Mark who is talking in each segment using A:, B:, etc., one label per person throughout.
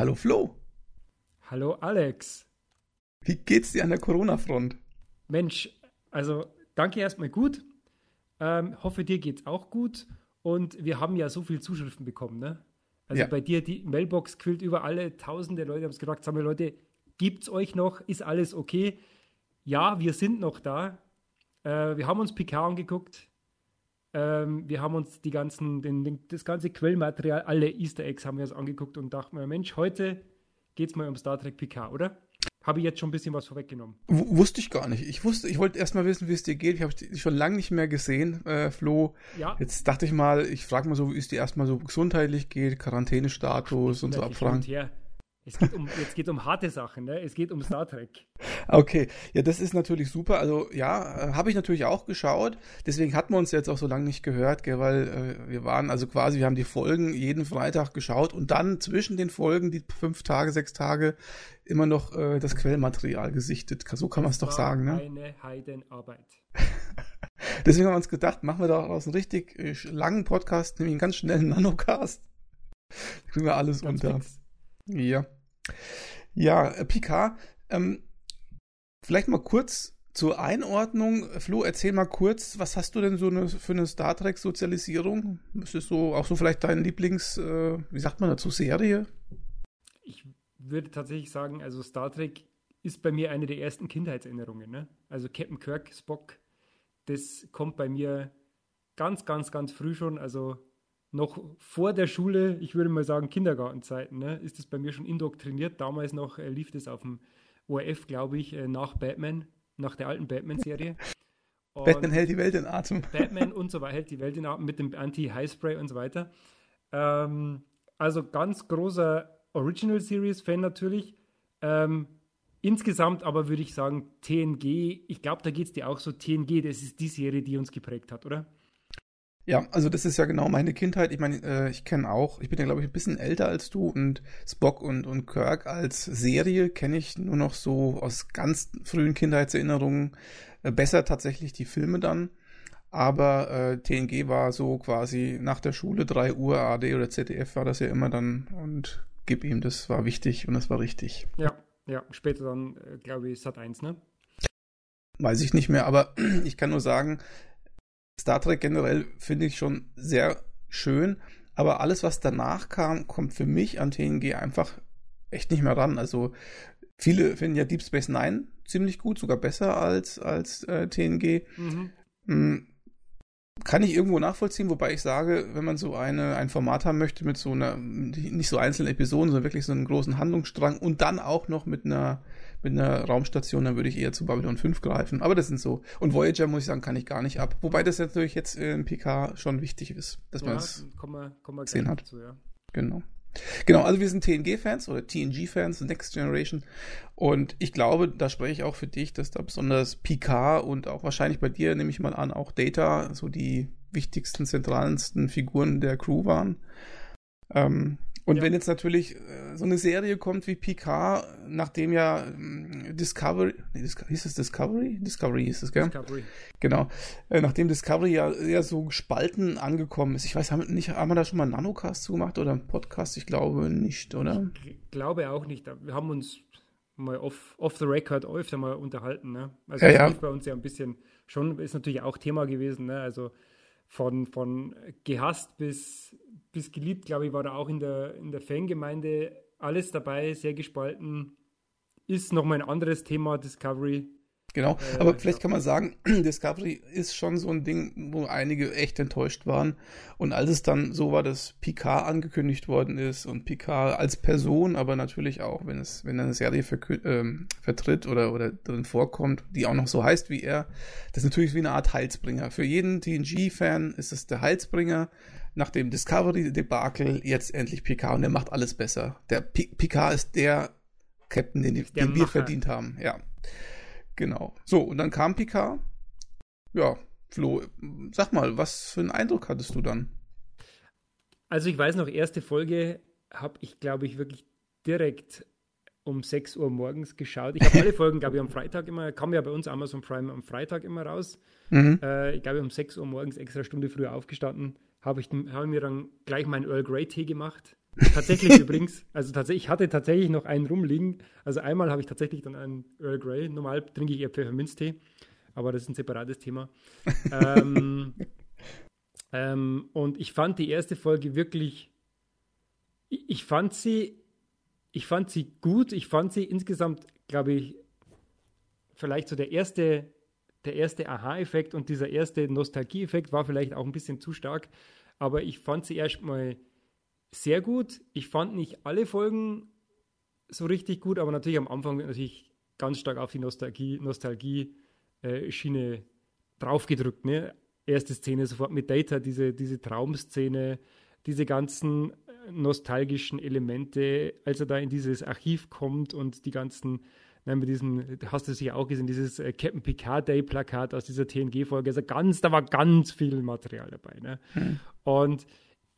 A: Hallo Flo.
B: Hallo Alex.
A: Wie geht's dir an der Corona-Front?
B: Mensch, also danke erstmal gut. Ähm, hoffe, dir geht's auch gut. Und wir haben ja so viele Zuschriften bekommen, ne? Also ja. bei dir, die Mailbox quillt über alle tausende Leute haben es gefragt, sagen wir Leute, gibt's euch noch? Ist alles okay? Ja, wir sind noch da. Äh, wir haben uns Picard angeguckt. Ähm, wir haben uns die ganzen, den, den, das ganze Quellmaterial, alle Easter Eggs haben wir uns angeguckt und dachten mir, Mensch, heute geht's mal um Star Trek Picard, oder? Habe ich jetzt schon ein bisschen was vorweggenommen.
A: W wusste ich gar nicht. Ich wusste, ich wollte erst mal wissen, wie es dir geht. Ich habe dich schon lange nicht mehr gesehen, äh, Flo. Ja. Jetzt dachte ich mal, ich frage mal so, wie es dir erstmal so gesundheitlich geht, Quarantänestatus und so abfragen.
B: Es geht um, jetzt geht um harte Sachen, ne? Es geht um Star Trek.
A: Okay, ja, das ist natürlich super. Also ja, äh, habe ich natürlich auch geschaut. Deswegen hatten wir uns jetzt auch so lange nicht gehört, gell, weil äh, wir waren also quasi, wir haben die Folgen jeden Freitag geschaut und dann zwischen den Folgen, die fünf Tage, sechs Tage, immer noch äh, das Quellmaterial gesichtet. So kann man es doch sagen, ne?
B: Eine Heidenarbeit.
A: Deswegen haben wir uns gedacht, machen wir daraus einen richtig äh, langen Podcast, nämlich einen ganz schnellen Nanocast. Da kriegen wir alles ganz unter. Fix. Ja. Ja, äh, Picard, ähm, vielleicht mal kurz zur Einordnung. Flo, erzähl mal kurz, was hast du denn so eine, für eine Star Trek-Sozialisierung? Ist es so auch so vielleicht dein Lieblings, äh, wie sagt man dazu, Serie?
B: Ich würde tatsächlich sagen, also Star Trek ist bei mir eine der ersten Kindheitserinnerungen. Ne? Also Captain Kirk, Spock, das kommt bei mir ganz, ganz, ganz früh schon. Also noch vor der Schule, ich würde mal sagen Kindergartenzeiten, ne, ist das bei mir schon indoktriniert. Damals noch äh, lief das auf dem ORF, glaube ich, äh, nach Batman, nach der alten Batman-Serie.
A: Batman hält die Welt in Atem.
B: Batman und so weiter hält die Welt in Atem mit dem Anti-High-Spray und so weiter. Ähm, also ganz großer Original Series-Fan natürlich. Ähm, insgesamt aber würde ich sagen, TNG, ich glaube, da geht es dir auch so, TNG, das ist die Serie, die uns geprägt hat, oder?
A: Ja, also das ist ja genau meine Kindheit. Ich meine, äh, ich kenne auch, ich bin ja glaube ich ein bisschen älter als du und Spock und, und Kirk als Serie kenne ich nur noch so aus ganz frühen Kindheitserinnerungen. Äh, besser tatsächlich die Filme dann. Aber äh, TNG war so quasi nach der Schule, 3 Uhr, AD oder ZDF war das ja immer dann und gib ihm, das war wichtig und das war richtig.
B: Ja, ja, später dann, äh, glaube ich, Sat 1, ne?
A: Weiß ich nicht mehr, aber ich kann nur sagen, Star Trek generell finde ich schon sehr schön, aber alles, was danach kam, kommt für mich an TNG einfach echt nicht mehr ran. Also viele finden ja Deep Space Nine ziemlich gut, sogar besser als, als äh, TNG. Mhm. Hm, kann ich irgendwo nachvollziehen, wobei ich sage, wenn man so eine, ein Format haben möchte mit so einer, nicht so einzelnen Episoden, sondern wirklich so einen großen Handlungsstrang und dann auch noch mit einer mit einer Raumstation, dann würde ich eher zu Babylon 5 greifen. Aber das sind so. Und Voyager, muss ich sagen, kann ich gar nicht ab. Wobei das natürlich jetzt im PK schon wichtig ist, dass ja, man es gesehen hat. Dazu, ja. Genau. Genau, also wir sind TNG-Fans oder TNG-Fans, Next Generation. Und ich glaube, da spreche ich auch für dich, dass da besonders Picard und auch wahrscheinlich bei dir, nehme ich mal an, auch Data so die wichtigsten, zentralsten Figuren der Crew waren. Ähm, und ja. wenn jetzt natürlich äh, so eine Serie kommt wie Picard, nachdem ja ähm, Discovery, nee, Disco hieß es Discovery? Discovery hieß es, gell? Discovery. Genau. Äh, nachdem Discovery ja eher so gespalten angekommen ist. Ich weiß, haben, nicht, haben wir da schon mal einen Nanocast zu gemacht oder einen Podcast? Ich glaube nicht, oder?
B: Ich glaube auch nicht. Wir haben uns mal off, off the record öfter mal unterhalten. Ne? Also ja, das ja. bei uns ja ein bisschen schon, ist natürlich auch Thema gewesen. Ne? Also von, von gehasst bis, bis geliebt, glaube ich, war da auch in der, in der Fangemeinde alles dabei, sehr gespalten. Ist nochmal ein anderes Thema, Discovery.
A: Genau, äh, aber vielleicht ja. kann man sagen, Discovery ist schon so ein Ding, wo einige echt enttäuscht waren. Und als es dann so war, dass Picard angekündigt worden ist und Picard als Person, aber natürlich auch, wenn es, wenn er eine Serie ähm, vertritt oder, oder drin vorkommt, die auch noch so heißt wie er, das ist natürlich wie eine Art Heilsbringer. Für jeden TNG-Fan ist es der Heilsbringer. Nach dem Discovery-Debakel jetzt endlich Picard und der macht alles besser. Der P Picard ist der Captain, den, den wir verdient haben, ja. Genau. So, und dann kam Picard. Ja, Flo, sag mal, was für einen Eindruck hattest du dann?
B: Also ich weiß noch, erste Folge habe ich, glaube ich, wirklich direkt um 6 Uhr morgens geschaut. Ich habe alle Folgen, glaube ich, am Freitag immer, kam ja bei uns Amazon Prime am Freitag immer raus. Mhm. Äh, ich glaube, um 6 Uhr morgens extra Stunde früher aufgestanden, habe ich, hab mir dann gleich meinen Earl Grey Tee gemacht Tatsächlich übrigens, also tatsächlich, ich hatte tatsächlich noch einen rumliegen. Also einmal habe ich tatsächlich dann einen Earl Grey. Normal trinke ich eher Pfefferminztee, aber das ist ein separates Thema. ähm, ähm, und ich fand die erste Folge wirklich, ich, ich fand sie, ich fand sie gut. Ich fand sie insgesamt, glaube ich, vielleicht so der erste, der erste Aha-Effekt und dieser erste Nostalgie-Effekt war vielleicht auch ein bisschen zu stark. Aber ich fand sie erstmal sehr gut. Ich fand nicht alle Folgen so richtig gut, aber natürlich am Anfang wird natürlich ganz stark auf die Nostalgie, Nostalgie äh, Schiene draufgedrückt. Ne? Erste Szene sofort mit Data, diese, diese Traumszene, diese ganzen äh, nostalgischen Elemente, als er da in dieses Archiv kommt und die ganzen, nein, mit diesem, hast du sicher auch gesehen, dieses äh, Captain Picard Day Plakat aus dieser TNG-Folge, also ganz, da war ganz viel Material dabei. Ne? Hm. Und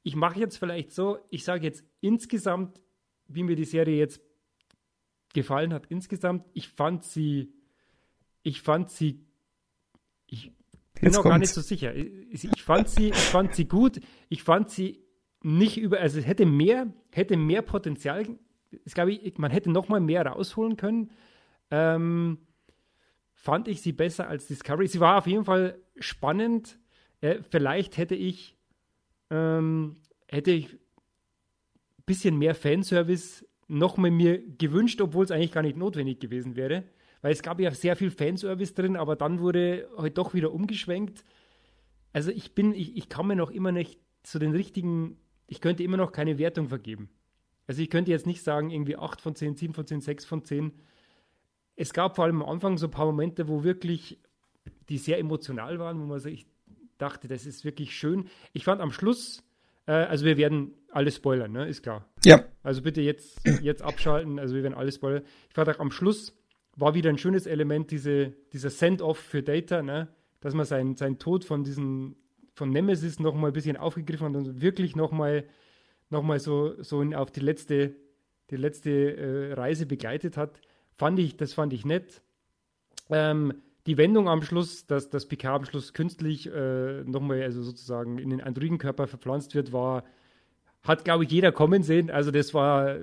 B: ich mache jetzt vielleicht so, ich sage jetzt insgesamt, wie mir die Serie jetzt gefallen hat, insgesamt, ich fand sie, ich fand sie, ich bin jetzt noch gar nicht so sicher. Ich, ich, fand sie, ich fand sie gut, ich fand sie nicht über, also es hätte mehr, hätte mehr Potenzial, ich glaube, man hätte noch mal mehr rausholen können. Ähm, fand ich sie besser als Discovery. Sie war auf jeden Fall spannend. Äh, vielleicht hätte ich ähm, hätte ich ein bisschen mehr Fanservice noch mal mir gewünscht, obwohl es eigentlich gar nicht notwendig gewesen wäre. Weil es gab ja sehr viel Fanservice drin, aber dann wurde halt doch wieder umgeschwenkt. Also ich bin, ich, ich kann mir noch immer nicht zu den richtigen, ich könnte immer noch keine Wertung vergeben. Also ich könnte jetzt nicht sagen, irgendwie 8 von 10, 7 von 10, 6 von 10. Es gab vor allem am Anfang so ein paar Momente, wo wirklich, die sehr emotional waren, wo man sich dachte, das ist wirklich schön. Ich fand am Schluss, äh, also wir werden alles spoilern, ne? ist klar.
A: Ja.
B: Also bitte jetzt, jetzt abschalten, also wir werden alles spoilern. Ich fand auch am Schluss war wieder ein schönes Element, diese, dieser Send-Off für Data, ne? dass man seinen sein Tod von diesem, von Nemesis nochmal ein bisschen aufgegriffen hat und wirklich nochmal noch mal so, so auf die letzte, die letzte äh, Reise begleitet hat. Fand ich, das fand ich nett. Ähm, die Wendung am Schluss, dass das Picard am Schluss künstlich äh, nochmal, also sozusagen in den Androidenkörper verpflanzt wird, war, hat, glaube ich, jeder kommen sehen. Also das war,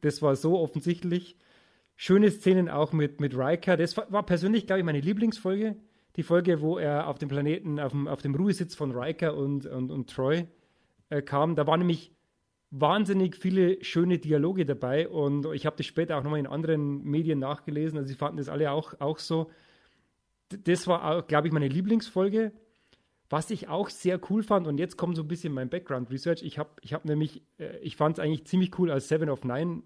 B: das war so offensichtlich. Schöne Szenen auch mit, mit Riker. Das war persönlich, glaube ich, meine Lieblingsfolge. Die Folge, wo er auf dem Planeten, auf dem, auf dem Ruhesitz von Riker und, und, und Troy äh, kam. Da waren nämlich wahnsinnig viele schöne Dialoge dabei und ich habe das später auch nochmal in anderen Medien nachgelesen. Also sie fanden das alle auch, auch so das war, glaube ich, meine Lieblingsfolge. Was ich auch sehr cool fand, und jetzt kommt so ein bisschen mein Background Research. Ich habe ich hab nämlich, äh, ich fand es eigentlich ziemlich cool, als Seven of Nine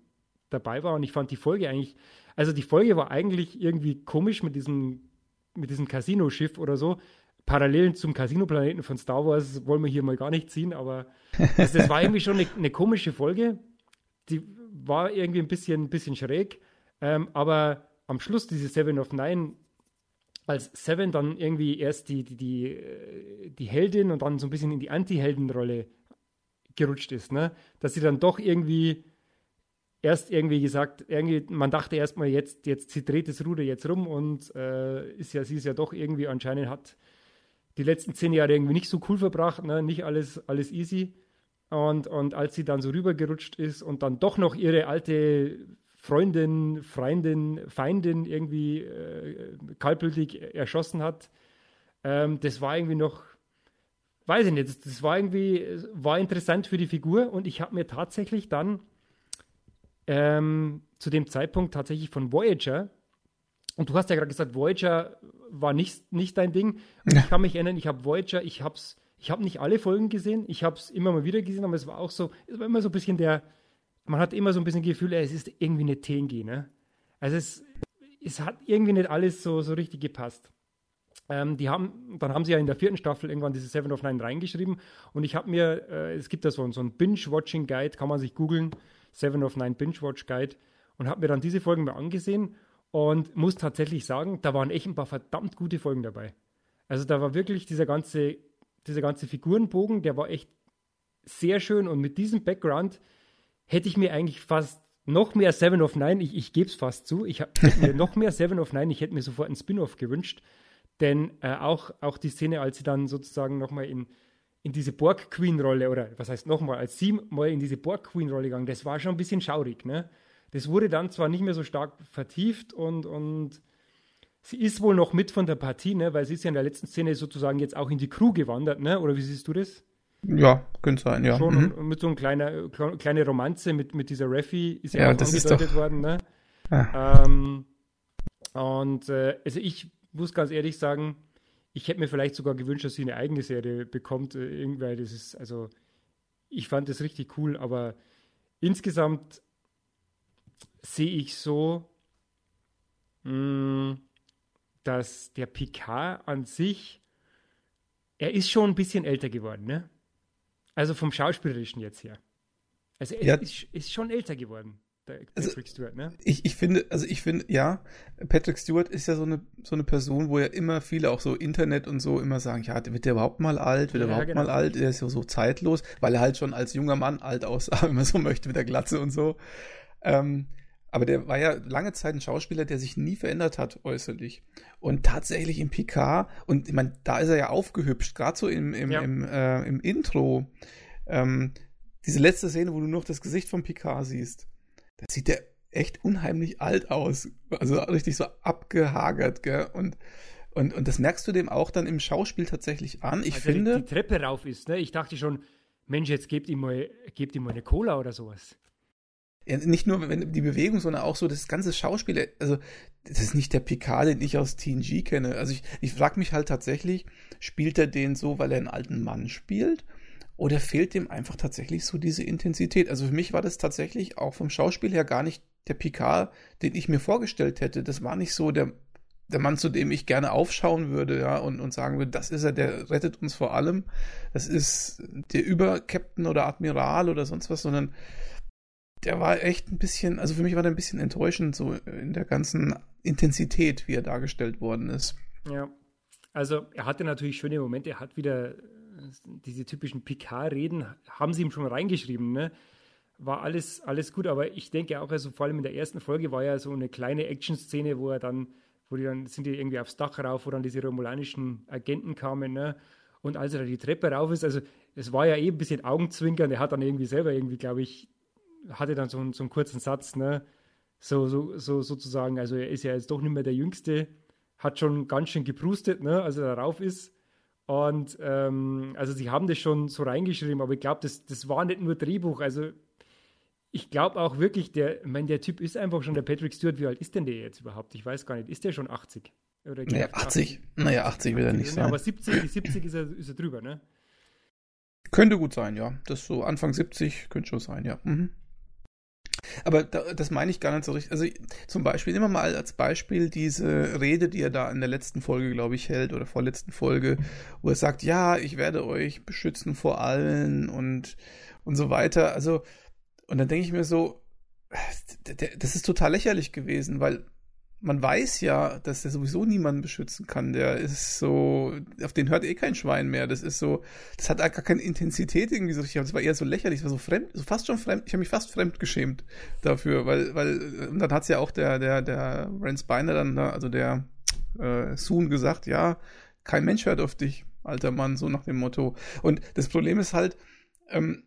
B: dabei war und ich fand die Folge eigentlich, also die Folge war eigentlich irgendwie komisch mit diesem, mit diesem Casino-Schiff oder so. Parallelen zum Casino-Planeten von Star Wars wollen wir hier mal gar nicht ziehen, aber also das war irgendwie schon eine, eine, komische Folge. Die war irgendwie ein bisschen, ein bisschen schräg, ähm, aber am Schluss diese Seven of Nine als Seven dann irgendwie erst die, die, die, äh, die Heldin und dann so ein bisschen in die Anti-Heldenrolle gerutscht ist, ne? Dass sie dann doch irgendwie erst irgendwie gesagt, irgendwie, man dachte erstmal jetzt, jetzt, sie dreht das Ruder jetzt rum und äh, ist ja, sie ist ja doch irgendwie anscheinend hat die letzten zehn Jahre irgendwie nicht so cool verbracht, ne? nicht alles, alles easy. Und, und als sie dann so rübergerutscht ist und dann doch noch ihre alte Freundin, Freundin, Feindin irgendwie äh, kaltblütig erschossen hat. Ähm, das war irgendwie noch, weiß ich nicht, das, das, war irgendwie, war interessant für die Figur und ich habe mir tatsächlich dann ähm, zu dem Zeitpunkt tatsächlich von Voyager, und du hast ja gerade gesagt, Voyager war nicht, nicht dein Ding. Und ich kann mich erinnern, ich habe Voyager, ich habe ich habe nicht alle Folgen gesehen, ich habe es immer mal wieder gesehen, aber es war auch so, es war immer so ein bisschen der, man hat immer so ein bisschen Gefühl, es ist irgendwie eine TNG, ne? Also es, es hat irgendwie nicht alles so, so richtig gepasst. Ähm, die haben, dann haben sie ja in der vierten Staffel irgendwann diese Seven of Nine reingeschrieben und ich habe mir, äh, es gibt da so, so einen Binge-Watching-Guide, kann man sich googeln, Seven of Nine Binge-Watch-Guide und habe mir dann diese Folgen mal angesehen und muss tatsächlich sagen, da waren echt ein paar verdammt gute Folgen dabei. Also da war wirklich dieser ganze, dieser ganze Figurenbogen, der war echt sehr schön und mit diesem Background hätte ich mir eigentlich fast noch mehr Seven of Nine, ich, ich gebe es fast zu, ich hätte mir noch mehr Seven of Nine, ich hätte mir sofort einen Spin-off gewünscht, denn äh, auch, auch die Szene, als sie dann sozusagen nochmal in, in diese Borg Queen Rolle oder was heißt nochmal, als sie mal in diese Borg Queen Rolle gegangen, das war schon ein bisschen schaurig, ne? Das wurde dann zwar nicht mehr so stark vertieft und, und sie ist wohl noch mit von der Partie, ne? Weil sie ist ja in der letzten Szene sozusagen jetzt auch in die Crew gewandert, ne? Oder wie siehst du das?
A: Ja, könnte sein, ja.
B: Schon mhm. mit so einer kleine, kleine Romanze mit, mit dieser Raffi
A: ist ja, ja auch das angedeutet
B: doch... worden, ne? Ah. Ähm, und äh, also ich muss ganz ehrlich sagen, ich hätte mir vielleicht sogar gewünscht, dass sie eine eigene Serie bekommt. Äh, irgendwann, das ist, also, ich fand das richtig cool, aber insgesamt sehe ich so, mh, mm, dass der Picard an sich, er ist schon ein bisschen älter geworden, ne? Also vom Schauspielerischen jetzt her. Also er ja. ist, ist schon älter geworden.
A: Patrick also, Stewart, ne? Ich, ich finde, also ich finde, ja, Patrick Stewart ist ja so eine, so eine Person, wo ja immer viele, auch so Internet und so, immer sagen, ja, wird der überhaupt mal alt? Wird ja, er überhaupt genau. mal alt? Er ist ja so zeitlos, weil er halt schon als junger Mann alt aussah, wenn man so möchte, mit der Glatze und so. Ähm, aber der war ja lange Zeit ein Schauspieler, der sich nie verändert hat äußerlich. Und tatsächlich im Picard, und ich meine, da ist er ja aufgehübscht, gerade so im, im, ja. im, äh, im Intro. Ähm, diese letzte Szene, wo du noch das Gesicht von Picard siehst da sieht der echt unheimlich alt aus. Also richtig so abgehagert, gell? Und, und, und das merkst du dem auch dann im Schauspiel tatsächlich an. Ich also finde.
B: Die, die Treppe rauf ist, ne? Ich dachte schon, Mensch, jetzt gebt ihm mal, gebt ihm mal eine Cola oder sowas.
A: Ja, nicht nur wenn die Bewegung, sondern auch so das ganze Schauspiel. Also, das ist nicht der Picard, den ich aus TNG kenne. Also, ich, ich frage mich halt tatsächlich, spielt er den so, weil er einen alten Mann spielt? Oder fehlt dem einfach tatsächlich so diese Intensität? Also für mich war das tatsächlich auch vom Schauspiel her gar nicht der Picard, den ich mir vorgestellt hätte. Das war nicht so der, der Mann, zu dem ich gerne aufschauen würde, ja, und, und sagen würde, das ist er, der rettet uns vor allem. Das ist der Überkapitän oder Admiral oder sonst was, sondern der war echt ein bisschen, also für mich war der ein bisschen enttäuschend, so in der ganzen Intensität, wie er dargestellt worden ist.
B: Ja. Also er hatte natürlich schöne Momente, er hat wieder diese typischen Picard-Reden haben sie ihm schon reingeschrieben, ne? War alles, alles gut, aber ich denke auch, also vor allem in der ersten Folge war ja so eine kleine Action-Szene, wo er dann, wo die dann sind die irgendwie aufs Dach rauf, wo dann diese romulanischen Agenten kamen, ne? Und als er da die Treppe rauf ist, also es war ja eh ein bisschen Augenzwinkern, er hat dann irgendwie selber irgendwie, glaube ich, hatte dann so, einen, so einen kurzen Satz, ne? So, so, so sozusagen, also er ist ja jetzt doch nicht mehr der Jüngste, hat schon ganz schön geprustet, ne, als er darauf ist. Und ähm, also sie haben das schon so reingeschrieben, aber ich glaube, das, das war nicht nur Drehbuch. Also ich glaube auch wirklich, der, ich meine, der Typ ist einfach schon der Patrick Stewart. Wie alt ist denn der jetzt überhaupt? Ich weiß gar nicht. Ist der schon 80?
A: Oder naja, 80. 80. Naja, 80 will er nicht sein.
B: Aber 70, 70 ist, er, ist er drüber, ne?
A: Könnte gut sein, ja. Das so Anfang 70 könnte schon sein, ja. Mhm. Aber da, das meine ich gar nicht so richtig. Also zum Beispiel, immer mal als Beispiel diese Rede, die er da in der letzten Folge, glaube ich, hält oder vorletzten Folge, wo er sagt, ja, ich werde euch beschützen vor allen und, und so weiter. Also, und dann denke ich mir so, das ist total lächerlich gewesen, weil man weiß ja, dass er sowieso niemanden beschützen kann. Der ist so, auf den hört eh kein Schwein mehr. Das ist so, das hat gar keine Intensität irgendwie so richtig. Das war eher so lächerlich, das war so fremd, so fast schon fremd. Ich habe mich fast fremd geschämt dafür, weil, weil, und dann hat's ja auch der, der, der Rance Beiner dann, also der äh, Soon gesagt, ja, kein Mensch hört auf dich, alter Mann, so nach dem Motto. Und das Problem ist halt, ähm,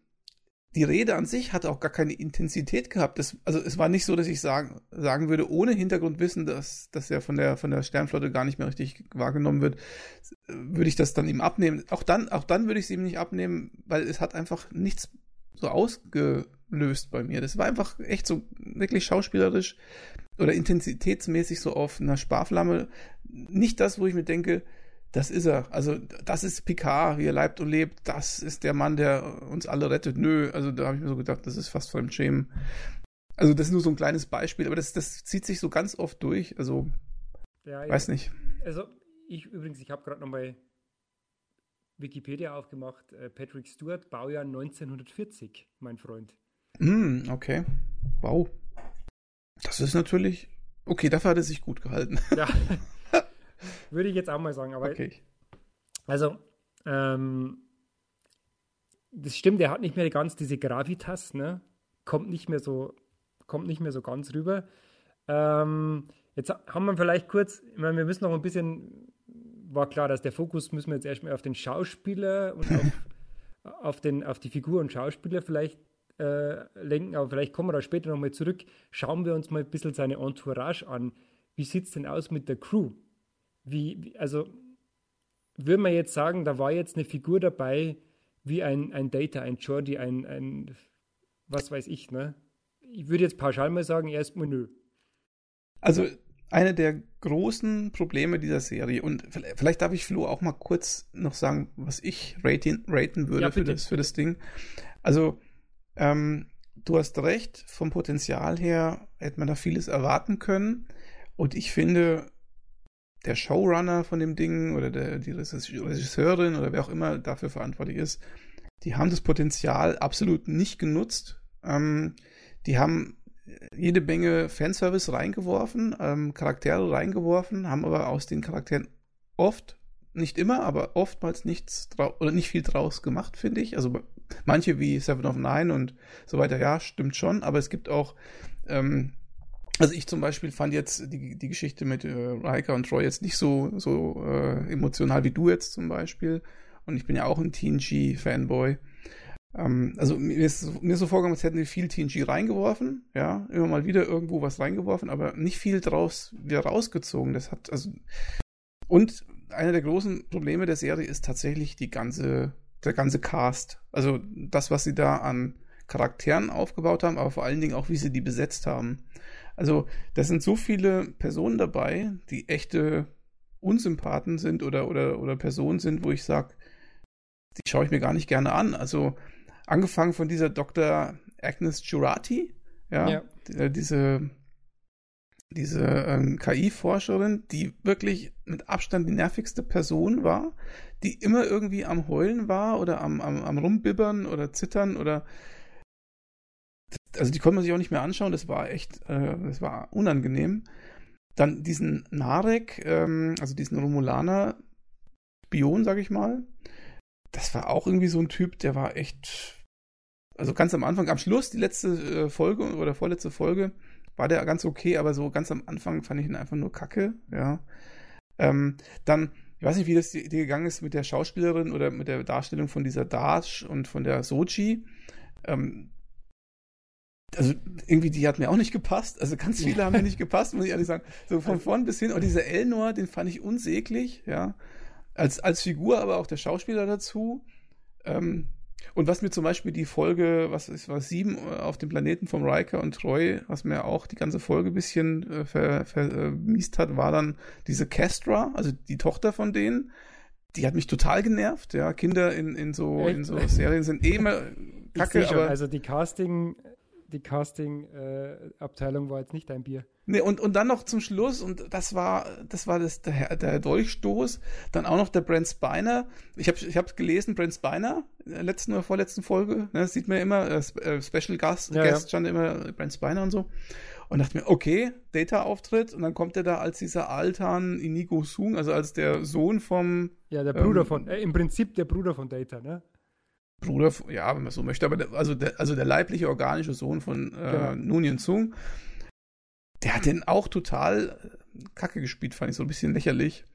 A: die Rede an sich hat auch gar keine Intensität gehabt. Das, also es war nicht so, dass ich sagen, sagen würde, ohne Hintergrundwissen, dass, dass er von der, von der Sternflotte gar nicht mehr richtig wahrgenommen wird, würde ich das dann ihm abnehmen. Auch dann, auch dann würde ich es ihm nicht abnehmen, weil es hat einfach nichts so ausgelöst bei mir. Das war einfach echt so wirklich schauspielerisch oder intensitätsmäßig so auf einer Sparflamme. Nicht das, wo ich mir denke, das ist er. Also, das ist Picard, wie er leibt und lebt. Das ist der Mann, der uns alle rettet. Nö, also da habe ich mir so gedacht, das ist fast Fremdschämen. Also, das ist nur so ein kleines Beispiel, aber das, das zieht sich so ganz oft durch. Also, ja, weiß nicht.
B: Also, ich übrigens, ich habe gerade nochmal Wikipedia aufgemacht. Äh, Patrick Stewart, Baujahr 1940, mein Freund.
A: Mm, okay. Wow. Das ist natürlich. Okay, dafür hat er sich gut gehalten. Ja.
B: Würde ich jetzt auch mal sagen. Aber okay. Also, ähm, das stimmt, er hat nicht mehr ganz diese Gravitas, ne? Kommt nicht mehr so, kommt nicht mehr so ganz rüber. Ähm, jetzt haben wir vielleicht kurz, ich meine, wir müssen noch ein bisschen, war klar, dass der Fokus müssen wir jetzt erstmal auf den Schauspieler und auf, auf, den, auf die Figur und Schauspieler vielleicht äh, lenken, aber vielleicht kommen wir da später nochmal zurück. Schauen wir uns mal ein bisschen seine Entourage an. Wie sieht es denn aus mit der Crew? Wie, also, würde man jetzt sagen, da war jetzt eine Figur dabei, wie ein, ein Data, ein Jordi, ein, ein, was weiß ich, ne? Ich würde jetzt pauschal mal sagen, erstmal nö.
A: Also, eine der großen Probleme dieser Serie, und vielleicht darf ich Flo auch mal kurz noch sagen, was ich raten, raten würde ja, für, das, für das Ding. Also, ähm, du hast recht, vom Potenzial her hätte man da vieles erwarten können. Und ich finde, der Showrunner von dem Ding oder der, die Regisseurin oder wer auch immer dafür verantwortlich ist, die haben das Potenzial absolut nicht genutzt. Ähm, die haben jede Menge Fanservice reingeworfen, ähm, Charaktere reingeworfen, haben aber aus den Charakteren oft, nicht immer, aber oftmals nichts oder nicht viel draus gemacht, finde ich. Also manche wie Seven of Nine und so weiter, ja, stimmt schon, aber es gibt auch, ähm, also ich zum Beispiel fand jetzt die, die Geschichte mit äh, Riker und Troy jetzt nicht so, so äh, emotional wie du jetzt zum Beispiel. Und ich bin ja auch ein TNG-Fanboy. Ähm, also mir ist, mir ist so vorgekommen, als hätten wir viel TNG reingeworfen, ja, immer mal wieder irgendwo was reingeworfen, aber nicht viel draus wieder rausgezogen. Das hat, also. Und einer der großen Probleme der Serie ist tatsächlich die ganze, der ganze Cast. Also das, was sie da an Charakteren aufgebaut haben, aber vor allen Dingen auch, wie sie die besetzt haben. Also, da sind so viele Personen dabei, die echte Unsympathen sind oder, oder, oder Personen sind, wo ich sage, die schaue ich mir gar nicht gerne an. Also, angefangen von dieser Dr. Agnes Jurati, ja, ja. Die, äh, diese, diese ähm, KI-Forscherin, die wirklich mit Abstand die nervigste Person war, die immer irgendwie am Heulen war oder am, am, am Rumbibbern oder Zittern oder also die konnte man sich auch nicht mehr anschauen, das war echt, äh, das war unangenehm. Dann diesen Narek, ähm, also diesen Romulaner Spion, sag ich mal, das war auch irgendwie so ein Typ, der war echt, also ganz am Anfang, am Schluss, die letzte äh, Folge oder vorletzte Folge, war der ganz okay, aber so ganz am Anfang fand ich ihn einfach nur kacke, ja. Ähm, dann, ich weiß nicht, wie das dir gegangen ist mit der Schauspielerin oder mit der Darstellung von dieser Dash und von der Sochi. Ähm, also irgendwie, die hat mir auch nicht gepasst. Also ganz viele haben mir nicht gepasst, muss ich ehrlich sagen. So von vorn bis hin. Und dieser Elnor, den fand ich unsäglich, ja. Als, als Figur, aber auch der Schauspieler dazu. Ähm, und was mir zum Beispiel die Folge, was ist, was sieben äh, auf dem Planeten vom Riker und Troy, was mir auch die ganze Folge ein bisschen äh, vermiest ver, äh, hat, war dann diese Castra, also die Tochter von denen. Die hat mich total genervt, ja. Kinder in, in so, in so Serien sind eh immer
B: kacke. aber also die Casting, die Casting-Abteilung äh, war jetzt nicht dein Bier.
A: Nee, und, und dann noch zum Schluss, und das war, das war das, der, der Dolchstoß, dann auch noch der Brent Spiner. Ich habe ich hab gelesen, Brent Spiner, in der letzten oder vorletzten Folge, ne, das sieht man immer, äh, äh Special Guest, ja, Guest ja. stand immer Brent Spiner und so. Und dachte mir, okay, Data-Auftritt, und dann kommt er da als dieser Altan Inigo Sung, also als der Sohn vom.
B: Ja, der Bruder ähm, von, äh, im Prinzip der Bruder von Data, ne?
A: Bruder, ja, wenn man so möchte, aber der, also, der, also der leibliche organische Sohn von äh, genau. Nunien Zung, der hat den auch total äh, kacke gespielt, fand ich so ein bisschen lächerlich.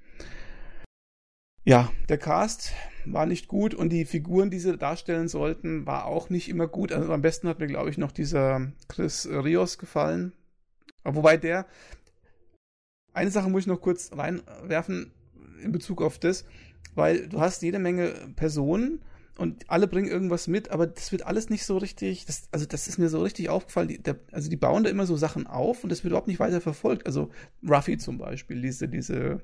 A: Ja, der Cast war nicht gut und die Figuren, die sie darstellen sollten, war auch nicht immer gut. Also am besten hat mir, glaube ich, noch dieser Chris Rios gefallen. Wobei der, eine Sache muss ich noch kurz reinwerfen in Bezug auf das, weil du hast jede Menge Personen, und alle bringen irgendwas mit, aber das wird alles nicht so richtig, das, also das ist mir so richtig aufgefallen, die, der, also die bauen da immer so Sachen auf und das wird überhaupt nicht weiter verfolgt. Also Ruffy zum Beispiel, diese, diese,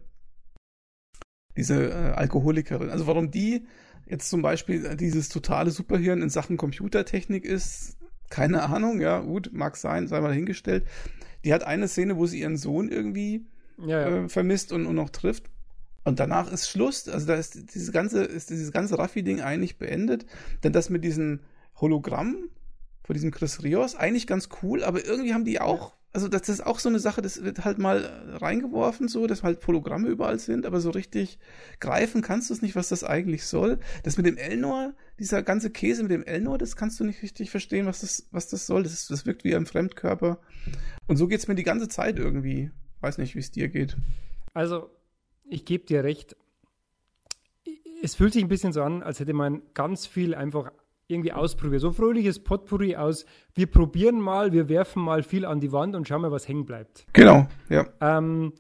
A: diese äh, Alkoholikerin. Also warum die jetzt zum Beispiel dieses totale Superhirn in Sachen Computertechnik ist, keine Ahnung, ja, gut, mag sein, sei mal dahingestellt. Die hat eine Szene, wo sie ihren Sohn irgendwie ja, ja. Äh, vermisst und, und noch trifft. Und danach ist Schluss. Also da ist dieses ganze, ist dieses ganze Raffi-Ding eigentlich beendet. Denn das mit diesem Hologramm von diesem Chris Rios eigentlich ganz cool, aber irgendwie haben die auch, also das ist auch so eine Sache, das wird halt mal reingeworfen, so, dass halt Hologramme überall sind, aber so richtig greifen kannst du es nicht, was das eigentlich soll. Das mit dem Elnor, dieser ganze Käse mit dem Elnor, das kannst du nicht richtig verstehen, was das, was das soll. Das, das wirkt wie ein Fremdkörper. Und so geht es mir die ganze Zeit irgendwie. Weiß nicht, wie es dir geht.
B: Also, ich gebe dir recht. es fühlt sich ein bisschen so an, als hätte man ganz viel einfach irgendwie ausprobiert. So fröhliches Potpourri aus, wir probieren mal, wir werfen mal viel an die Wand und schauen mal, was hängen bleibt.
A: Genau, ja.
B: Ähm,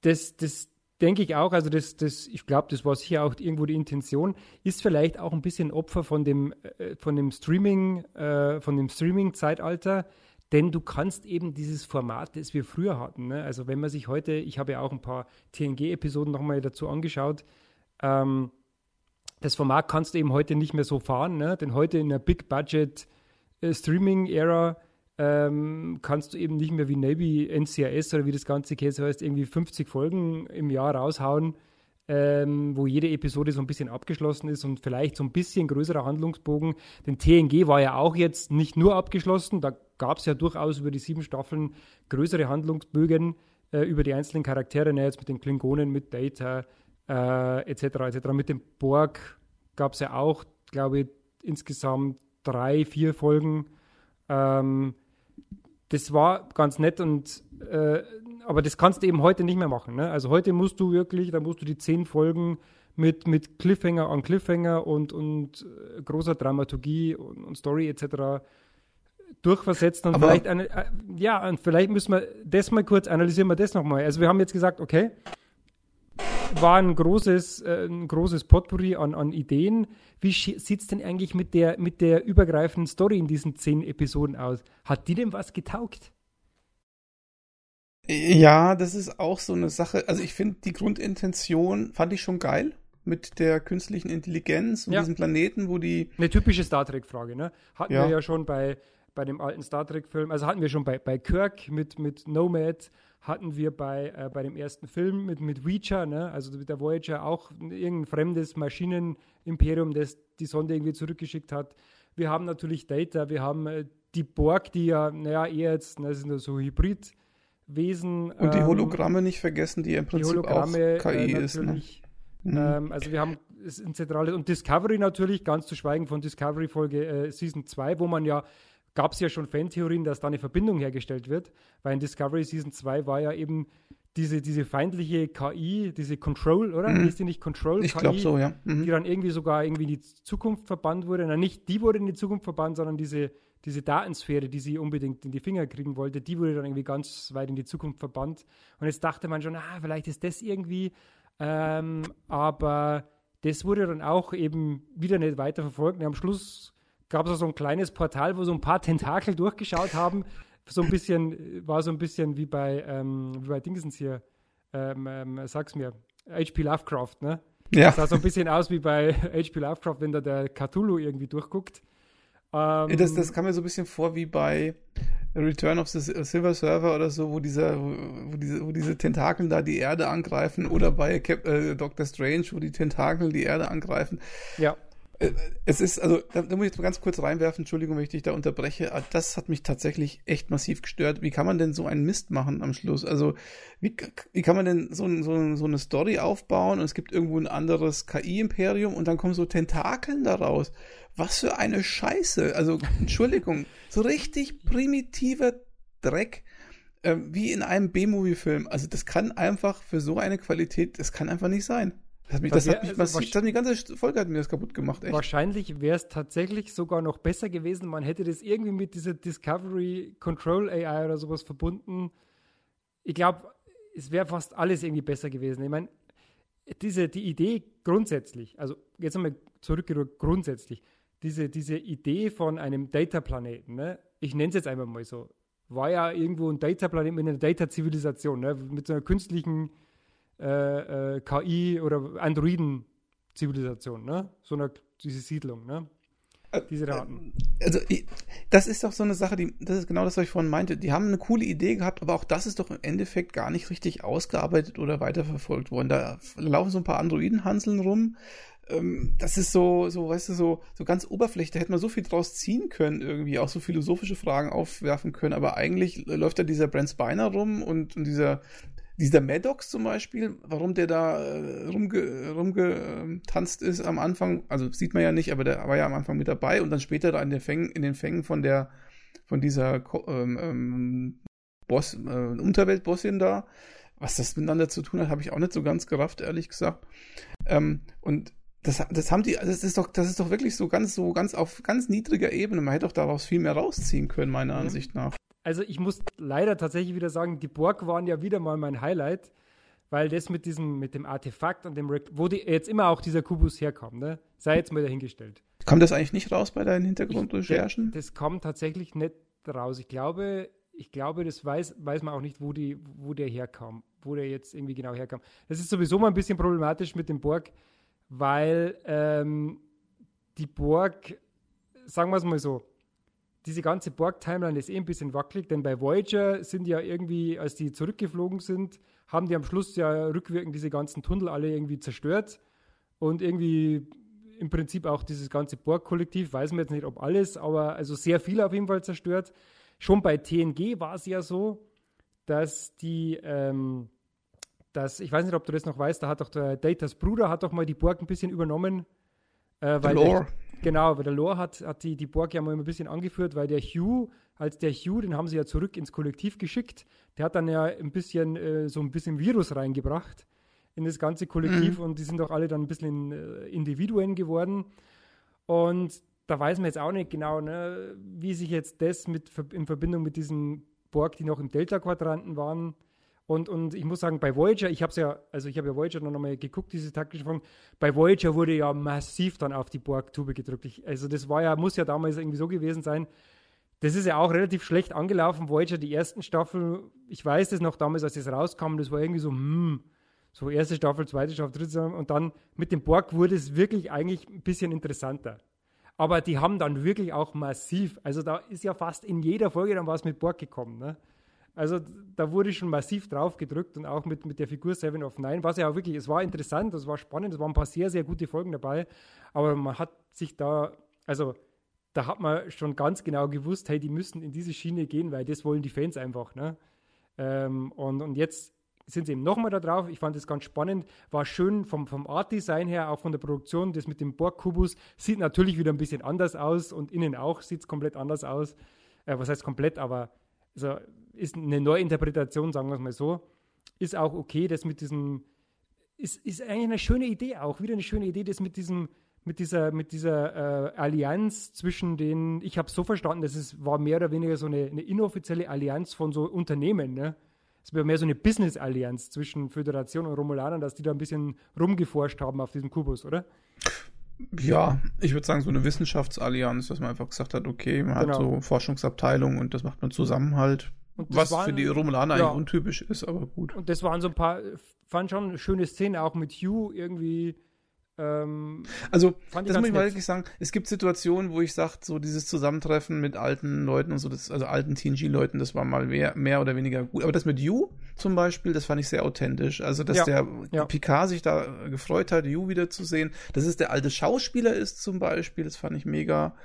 B: das, das denke ich auch, also das, das, ich glaube, das war sicher auch irgendwo die Intention, ist vielleicht auch ein bisschen Opfer von dem, äh, von dem Streaming, äh, von dem Streaming-Zeitalter, denn du kannst eben dieses Format, das wir früher hatten, ne? also wenn man sich heute, ich habe ja auch ein paar TNG-Episoden nochmal dazu angeschaut, ähm, das Format kannst du eben heute nicht mehr so fahren, ne? denn heute in der Big Budget äh, Streaming-Ära ähm, kannst du eben nicht mehr wie Navy NCIS oder wie das ganze Käse heißt, irgendwie 50 Folgen im Jahr raushauen, ähm, wo jede Episode so ein bisschen abgeschlossen ist und vielleicht so ein bisschen größerer Handlungsbogen. Denn TNG war ja auch jetzt nicht nur abgeschlossen, da gab es ja durchaus über die sieben Staffeln größere Handlungsbögen äh, über die einzelnen Charaktere, ne, jetzt mit den Klingonen, mit Data, äh, etc. etc. Mit dem Borg gab es ja auch, glaube ich, insgesamt drei, vier Folgen. Ähm, das war ganz nett und äh, aber das kannst du eben heute nicht mehr machen. Ne? Also heute musst du wirklich, da musst du die zehn Folgen mit, mit Cliffhanger an Cliffhanger und, und äh, großer Dramaturgie und, und Story etc. durchversetzen und aber vielleicht eine, äh, ja, und vielleicht müssen wir das mal kurz analysieren wir das nochmal. Also wir haben jetzt gesagt, okay, war ein großes, äh, ein großes Potpourri an, an Ideen. Wie sieht es denn eigentlich mit der, mit der übergreifenden Story in diesen zehn Episoden aus? Hat die denn was getaugt?
A: Ja, das ist auch so eine Sache. Also ich finde die Grundintention fand ich schon geil mit der künstlichen Intelligenz und ja. diesem Planeten, wo die.
B: Eine typische Star Trek-Frage, ne? Hatten ja. wir ja schon bei, bei dem alten Star Trek-Film, also hatten wir schon bei, bei Kirk mit, mit Nomad, hatten wir bei, äh, bei dem ersten Film mit, mit Reacher, ne? also mit der Voyager, auch irgendein fremdes Maschinenimperium, das die Sonde irgendwie zurückgeschickt hat. Wir haben natürlich Data, wir haben äh, die Borg, die ja, naja, eher jetzt, das sind so Hybridwesen.
A: Und die ähm, Hologramme nicht vergessen, die im Prinzip die auch KI äh, ist. Ne?
B: Mhm. Ähm, also wir haben ein zentrales und Discovery natürlich, ganz zu schweigen von Discovery Folge äh, Season 2, wo man ja gab es ja schon Fantheorien, dass da eine Verbindung hergestellt wird, weil in Discovery Season 2 war ja eben diese, diese feindliche KI, diese Control, oder? Mhm. Ist die nicht Control?
A: Ich glaube so, ja.
B: Mhm. Die dann irgendwie sogar irgendwie in die Zukunft verbannt wurde. Na, nicht die wurde in die Zukunft verbannt, sondern diese, diese Datensphäre, die sie unbedingt in die Finger kriegen wollte, die wurde dann irgendwie ganz weit in die Zukunft verbannt. Und jetzt dachte man schon, ah, vielleicht ist das irgendwie, ähm, aber das wurde dann auch eben wieder nicht weiter verfolgt. Und am Schluss gab es so ein kleines Portal, wo so ein paar Tentakel durchgeschaut haben. So ein bisschen, war so ein bisschen wie bei, ähm, wie bei Dingsens hier, ähm, ähm, sag's mir, H.P. Lovecraft, ne? Ja. Das sah so ein bisschen aus wie bei H.P. Lovecraft, wenn da der Cthulhu irgendwie durchguckt.
A: Ähm, das, das kam mir so ein bisschen vor wie bei Return of the Silver Server oder so, wo, dieser, wo, diese, wo diese Tentakeln da die Erde angreifen oder bei Cap äh, Doctor Strange, wo die Tentakel die Erde angreifen.
B: Ja.
A: Äh, es ist, also, da, da, muss ich jetzt mal ganz kurz reinwerfen, Entschuldigung, wenn ich dich da unterbreche. Das hat mich tatsächlich echt massiv gestört. Wie kann man denn so einen Mist machen am Schluss? Also, wie, wie kann man denn so, so, so eine Story aufbauen und es gibt irgendwo ein anderes KI-Imperium und dann kommen so Tentakeln daraus? Was für eine Scheiße. Also, Entschuldigung, so richtig primitiver Dreck äh, wie in einem B-Movie-Film. Also, das kann einfach für so eine Qualität, das kann einfach nicht sein. Das hat mich, das, das, hat mich massiv, das hat die ganze Folge hat mir das kaputt gemacht.
B: Echt. Wahrscheinlich wäre es tatsächlich sogar noch besser gewesen. Man hätte das irgendwie mit dieser Discovery Control AI oder sowas verbunden. Ich glaube, es wäre fast alles irgendwie besser gewesen. Ich meine, diese, die Idee grundsätzlich, also jetzt einmal zurückgerückt, grundsätzlich, diese, diese Idee von einem Data-Planeten, ne? ich nenne es jetzt einmal mal so, war ja irgendwo ein Data-Planet mit einer Data-Zivilisation, ne? mit so einer künstlichen äh, äh, KI oder Androiden-Zivilisation, ne? So eine, diese Siedlung, ne?
A: Äh, diese Daten. Also, das ist doch so eine Sache, die, das ist genau das, was ich vorhin meinte. Die haben eine coole Idee gehabt, aber auch das ist doch im Endeffekt gar nicht richtig ausgearbeitet oder weiterverfolgt worden. Da laufen so ein paar Androiden-Hanseln rum. Ähm, das ist so, so, weißt du, so, so ganz oberflächlich. Da hätte man so viel draus ziehen können, irgendwie, auch so philosophische Fragen aufwerfen können. Aber eigentlich läuft da dieser Brent Spiner rum und, und dieser dieser Maddox zum Beispiel, warum der da äh, rumge, rumgetanzt ist am Anfang, also sieht man ja nicht, aber der war ja am Anfang mit dabei und dann später da in den Fängen, in den Fängen von der, von dieser ähm, ähm, Boss, äh, Unterweltbossin da. Was das miteinander zu tun hat, habe ich auch nicht so ganz gerafft, ehrlich gesagt. Ähm, und Das, das haben die, das ist doch, das ist doch wirklich so ganz, so ganz auf ganz niedriger Ebene. Man hätte doch daraus viel mehr rausziehen können, meiner. Ansicht nach.
B: Also ich muss leider tatsächlich wieder sagen, die Borg waren ja wieder mal mein Highlight, weil das mit diesem, mit dem Artefakt und dem, wo die, jetzt immer auch dieser Kubus herkam, ne? Sei jetzt mal dahingestellt.
A: Kommt das eigentlich nicht raus bei deinen Hintergrundrecherchen?
B: Das kommt tatsächlich nicht raus. Ich glaube, ich glaube, das weiß, weiß man auch nicht, wo, die, wo der herkam, wo der jetzt irgendwie genau herkam. Das ist sowieso mal ein bisschen problematisch mit dem Borg, weil ähm, die Borg, sagen wir es mal so, diese ganze Borg-Timeline ist eh ein bisschen wackelig, denn bei Voyager sind ja irgendwie, als die zurückgeflogen sind, haben die am Schluss ja rückwirkend diese ganzen Tunnel alle irgendwie zerstört und irgendwie im Prinzip auch dieses ganze Borg-Kollektiv, weiß man jetzt nicht, ob alles, aber also sehr viel auf jeden Fall zerstört. Schon bei TNG war es ja so, dass die, ähm, dass, ich weiß nicht, ob du das noch weißt, da hat doch der Datas Bruder hat doch mal die Borg ein bisschen übernommen.
A: Äh, weil.
B: Der, genau, weil der Lore hat, hat die, die Borg ja mal ein bisschen angeführt, weil der Hugh, als der Hugh, den haben sie ja zurück ins Kollektiv geschickt, der hat dann ja ein bisschen äh, so ein bisschen Virus reingebracht in das ganze Kollektiv mhm. und die sind doch alle dann ein bisschen äh, Individuen geworden. Und da weiß man jetzt auch nicht genau, ne, wie sich jetzt das mit, in Verbindung mit diesen Borg, die noch im Delta-Quadranten waren, und, und ich muss sagen, bei Voyager, ich habe ja, also ich habe ja Voyager noch mal geguckt, diese taktische Folgen. Bei Voyager wurde ja massiv dann auf die Borg-Tube gedrückt. Ich, also das war ja, muss ja damals irgendwie so gewesen sein. Das ist ja auch relativ schlecht angelaufen, Voyager, die ersten Staffel. Ich weiß das noch damals, als es rauskam, das war irgendwie so, hm, so erste Staffel, zweite Staffel, dritte Staffel. Und dann mit dem Borg wurde es wirklich eigentlich ein bisschen interessanter. Aber die haben dann wirklich auch massiv, also da ist ja fast in jeder Folge dann was mit Borg gekommen. Ne? Also da wurde schon massiv drauf gedrückt und auch mit, mit der Figur Seven of Nine, was ja auch wirklich, es war interessant, es war spannend, es waren ein paar sehr, sehr gute Folgen dabei, aber man hat sich da, also da hat man schon ganz genau gewusst, hey, die müssen in diese Schiene gehen, weil das wollen die Fans einfach. Ne? Ähm, und, und jetzt sind sie eben nochmal da drauf. Ich fand das ganz spannend. War schön vom, vom Art-Design her, auch von der Produktion. Das mit dem Borg-Kubus sieht natürlich wieder ein bisschen anders aus und innen auch sieht es komplett anders aus. Äh, was heißt komplett, aber also ist eine Neuinterpretation, sagen wir es mal so. Ist auch okay, das mit diesem, ist, ist eigentlich eine schöne Idee auch, wieder eine schöne Idee, das mit diesem, mit dieser, mit dieser äh, Allianz zwischen den, ich habe so verstanden, dass es war mehr oder weniger so eine, eine inoffizielle Allianz von so Unternehmen, ne? Es wäre mehr so eine Business-Allianz zwischen Föderation und Romulanern, dass die da ein bisschen rumgeforscht haben auf diesem Kubus, oder?
A: Ja, ich würde sagen, so eine Wissenschaftsallianz, dass man einfach gesagt hat, okay, man genau. hat so Forschungsabteilungen und das macht man zusammen halt. Was waren, für die Romulaner ja. eigentlich untypisch ist, aber gut.
B: Und das waren so ein paar, fand schon schöne Szenen, auch mit Hugh irgendwie. Ähm,
A: also, das muss ich mal wirklich sagen, es gibt Situationen, wo ich sage, so dieses Zusammentreffen mit alten Leuten und so, das, also alten TNG-Leuten, das war mal mehr, mehr oder weniger gut. Aber das mit Hugh zum Beispiel, das fand ich sehr authentisch. Also, dass ja. der ja. Picard sich da gefreut hat, Hugh wiederzusehen, dass es der alte Schauspieler ist zum Beispiel, das fand ich mega.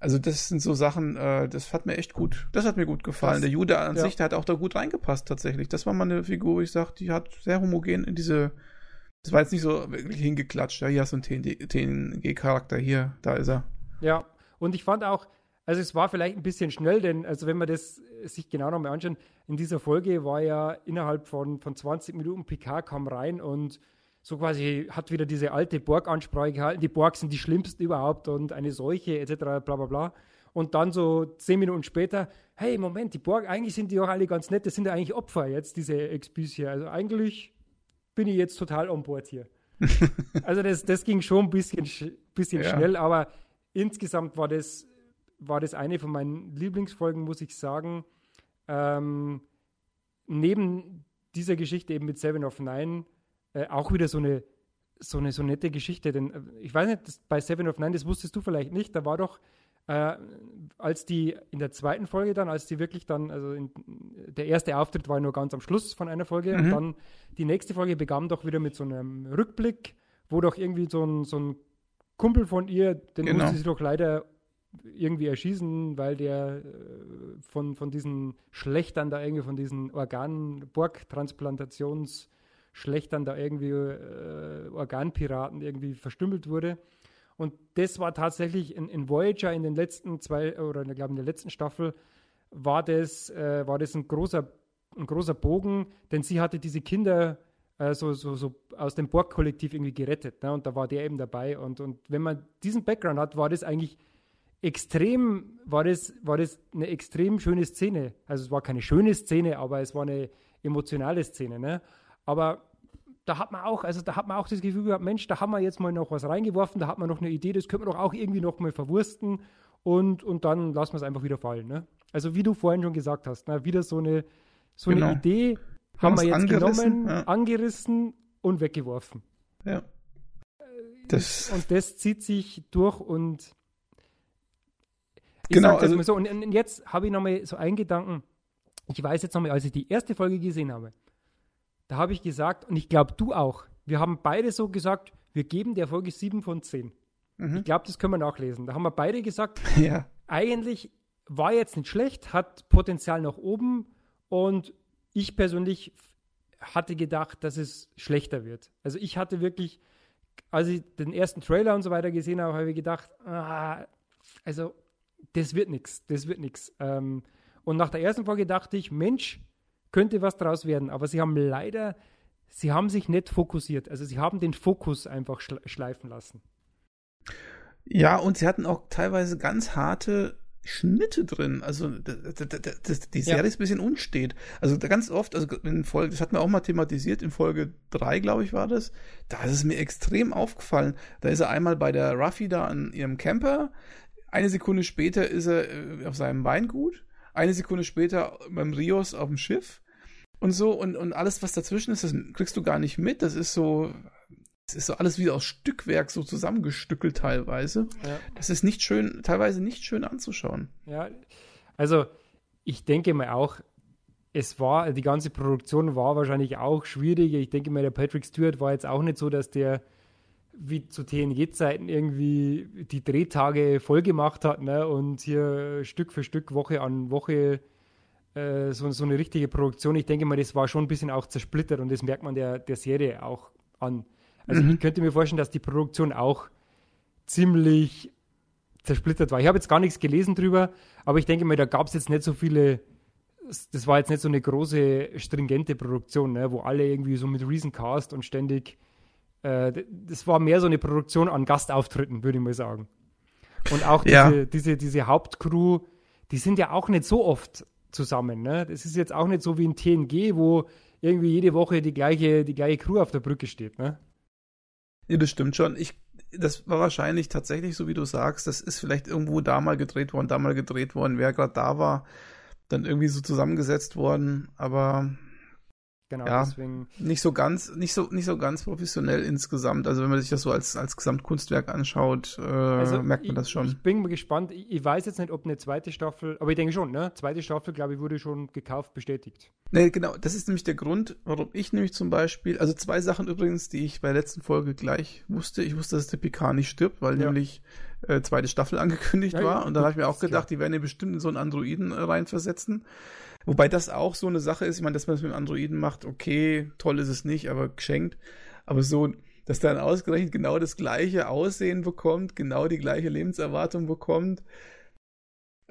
A: Also das sind so Sachen, äh, das hat mir echt gut, das hat mir gut gefallen. Das, der Jude an ja. sich, der hat auch da gut reingepasst tatsächlich. Das war mal eine Figur, wo ich sage, die hat sehr homogen in diese, das war jetzt nicht so wirklich hingeklatscht. Ja, hier hast du einen TNG-Charakter, hier, da ist er.
B: Ja, und ich fand auch, also es war vielleicht ein bisschen schnell, denn also wenn man das sich genau nochmal anschauen, in dieser Folge war ja innerhalb von, von 20 Minuten PK kam rein und so quasi hat wieder diese alte Borg-Ansprache gehalten, die Borg sind die schlimmsten überhaupt und eine Seuche etc. bla bla bla. Und dann so zehn Minuten später, hey, Moment, die Borg, eigentlich sind die doch alle ganz nett, das sind ja eigentlich Opfer jetzt, diese XPs hier. Also eigentlich bin ich jetzt total on board hier. also das, das ging schon ein bisschen, bisschen ja. schnell, aber insgesamt war das, war das eine von meinen Lieblingsfolgen, muss ich sagen. Ähm, neben dieser Geschichte eben mit Seven of Nine äh, auch wieder so eine, so eine so nette Geschichte. Denn äh, ich weiß nicht, das, bei Seven of Nine, das wusstest du vielleicht nicht, da war doch, äh, als die in der zweiten Folge dann, als die wirklich dann, also in, der erste Auftritt war nur ganz am Schluss von einer Folge mhm. und dann die nächste Folge begann doch wieder mit so einem Rückblick, wo doch irgendwie so ein, so ein Kumpel von ihr, den genau. musste sie doch leider irgendwie erschießen, weil der äh, von, von diesen Schlechtern da irgendwie, von diesen Organ-Borg-Transplantations- Schlechtern da irgendwie äh, Organpiraten irgendwie verstümmelt wurde. Und das war tatsächlich in, in Voyager in den letzten zwei, oder ich glaube in der letzten Staffel, war das, äh, war das ein großer, ein großer Bogen, denn sie hatte diese Kinder äh, so, so, so aus dem Borg-Kollektiv irgendwie gerettet. Ne? Und da war der eben dabei. Und, und wenn man diesen Background hat, war das eigentlich extrem, war das, war das eine extrem schöne Szene. Also es war keine schöne Szene, aber es war eine emotionale Szene. Ne? Aber da hat man auch, also da hat man auch das Gefühl gehabt, Mensch, da haben wir jetzt mal noch was reingeworfen, da hat man noch eine Idee, das könnte man doch auch irgendwie noch mal verwursten und, und dann lassen wir es einfach wieder fallen. Ne? Also wie du vorhin schon gesagt hast, ne? wieder so eine, so genau. eine Idee haben wir jetzt genommen, ja. angerissen und weggeworfen.
A: Ja.
B: Das und das zieht sich durch und ich genau, also, mal so. Und, und jetzt habe ich nochmal so einen Gedanken. Ich weiß jetzt nochmal, als ich die erste Folge gesehen habe, da habe ich gesagt, und ich glaube du auch, wir haben beide so gesagt, wir geben der Folge 7 von 10. Mhm. Ich glaube, das können wir nachlesen. Da haben wir beide gesagt,
A: ja.
B: eigentlich war jetzt nicht schlecht, hat Potenzial nach oben und ich persönlich hatte gedacht, dass es schlechter wird. Also ich hatte wirklich, als ich den ersten Trailer und so weiter gesehen habe, habe ich gedacht, ah, also das wird nichts, das wird nichts. Ähm, und nach der ersten Folge dachte ich, Mensch, könnte was draus werden. Aber sie haben leider, sie haben sich nicht fokussiert. Also sie haben den Fokus einfach schleifen lassen.
A: Ja, und sie hatten auch teilweise ganz harte Schnitte drin. Also die Serie ja. ist ein bisschen unstet. Also ganz oft, also in Folge, das hat mir auch mal thematisiert, in Folge 3, glaube ich, war das, da ist es mir extrem aufgefallen. Da ist er einmal bei der Ruffy da an ihrem Camper, eine Sekunde später ist er äh, auf seinem Weingut, eine Sekunde später beim Rios auf dem Schiff und so und, und alles, was dazwischen ist, das kriegst du gar nicht mit. Das ist so, es ist so alles wie aus Stückwerk so zusammengestückelt teilweise. Ja. Das ist nicht schön, teilweise nicht schön anzuschauen.
B: Ja, also ich denke mal auch, es war, die ganze Produktion war wahrscheinlich auch schwierig. Ich denke mal, der Patrick Stewart war jetzt auch nicht so, dass der wie zu TNG-Zeiten irgendwie die Drehtage voll gemacht hat ne? und hier Stück für Stück, Woche an Woche äh, so, so eine richtige Produktion. Ich denke mal, das war schon ein bisschen auch zersplittert und das merkt man der, der Serie auch an. Also mhm. ich könnte mir vorstellen, dass die Produktion auch ziemlich zersplittert war. Ich habe jetzt gar nichts gelesen drüber, aber ich denke mal, da gab es jetzt nicht so viele, das war jetzt nicht so eine große, stringente Produktion, ne, wo alle irgendwie so mit Reason Cast und ständig, äh, das war mehr so eine Produktion an Gastauftritten, würde ich mal sagen. Und auch diese, ja. diese, diese Hauptcrew, die sind ja auch nicht so oft zusammen. Ne? Das ist jetzt auch nicht so wie in TNG, wo irgendwie jede Woche die gleiche, die gleiche Crew auf der Brücke steht. Ne?
A: Ja, das stimmt schon. Ich, das war wahrscheinlich tatsächlich so, wie du sagst. Das ist vielleicht irgendwo da mal gedreht worden, da mal gedreht worden. Wer gerade da war, dann irgendwie so zusammengesetzt worden. Aber
B: Genau,
A: ja, deswegen. Nicht so ganz, nicht so, nicht so ganz professionell insgesamt. Also wenn man sich das so als, als Gesamtkunstwerk anschaut, äh, also merkt man
B: ich,
A: das schon.
B: Ich bin mal gespannt. Ich, weiß jetzt nicht, ob eine zweite Staffel, aber ich denke schon, ne? Zweite Staffel, glaube ich, wurde schon gekauft, bestätigt.
A: Nee, genau. Das ist nämlich der Grund, warum ich nämlich zum Beispiel, also zwei Sachen übrigens, die ich bei der letzten Folge gleich wusste. Ich wusste, dass der Picard nicht stirbt, weil ja. nämlich äh, zweite Staffel angekündigt ja, war. Und da habe ich mir auch gedacht, klar. die werden ja bestimmt in so einen Androiden äh, reinversetzen. Wobei das auch so eine Sache ist, ich meine, dass man das mit dem Androiden macht, okay, toll ist es nicht, aber geschenkt. Aber so, dass dann ausgerechnet genau das gleiche Aussehen bekommt, genau die gleiche Lebenserwartung bekommt.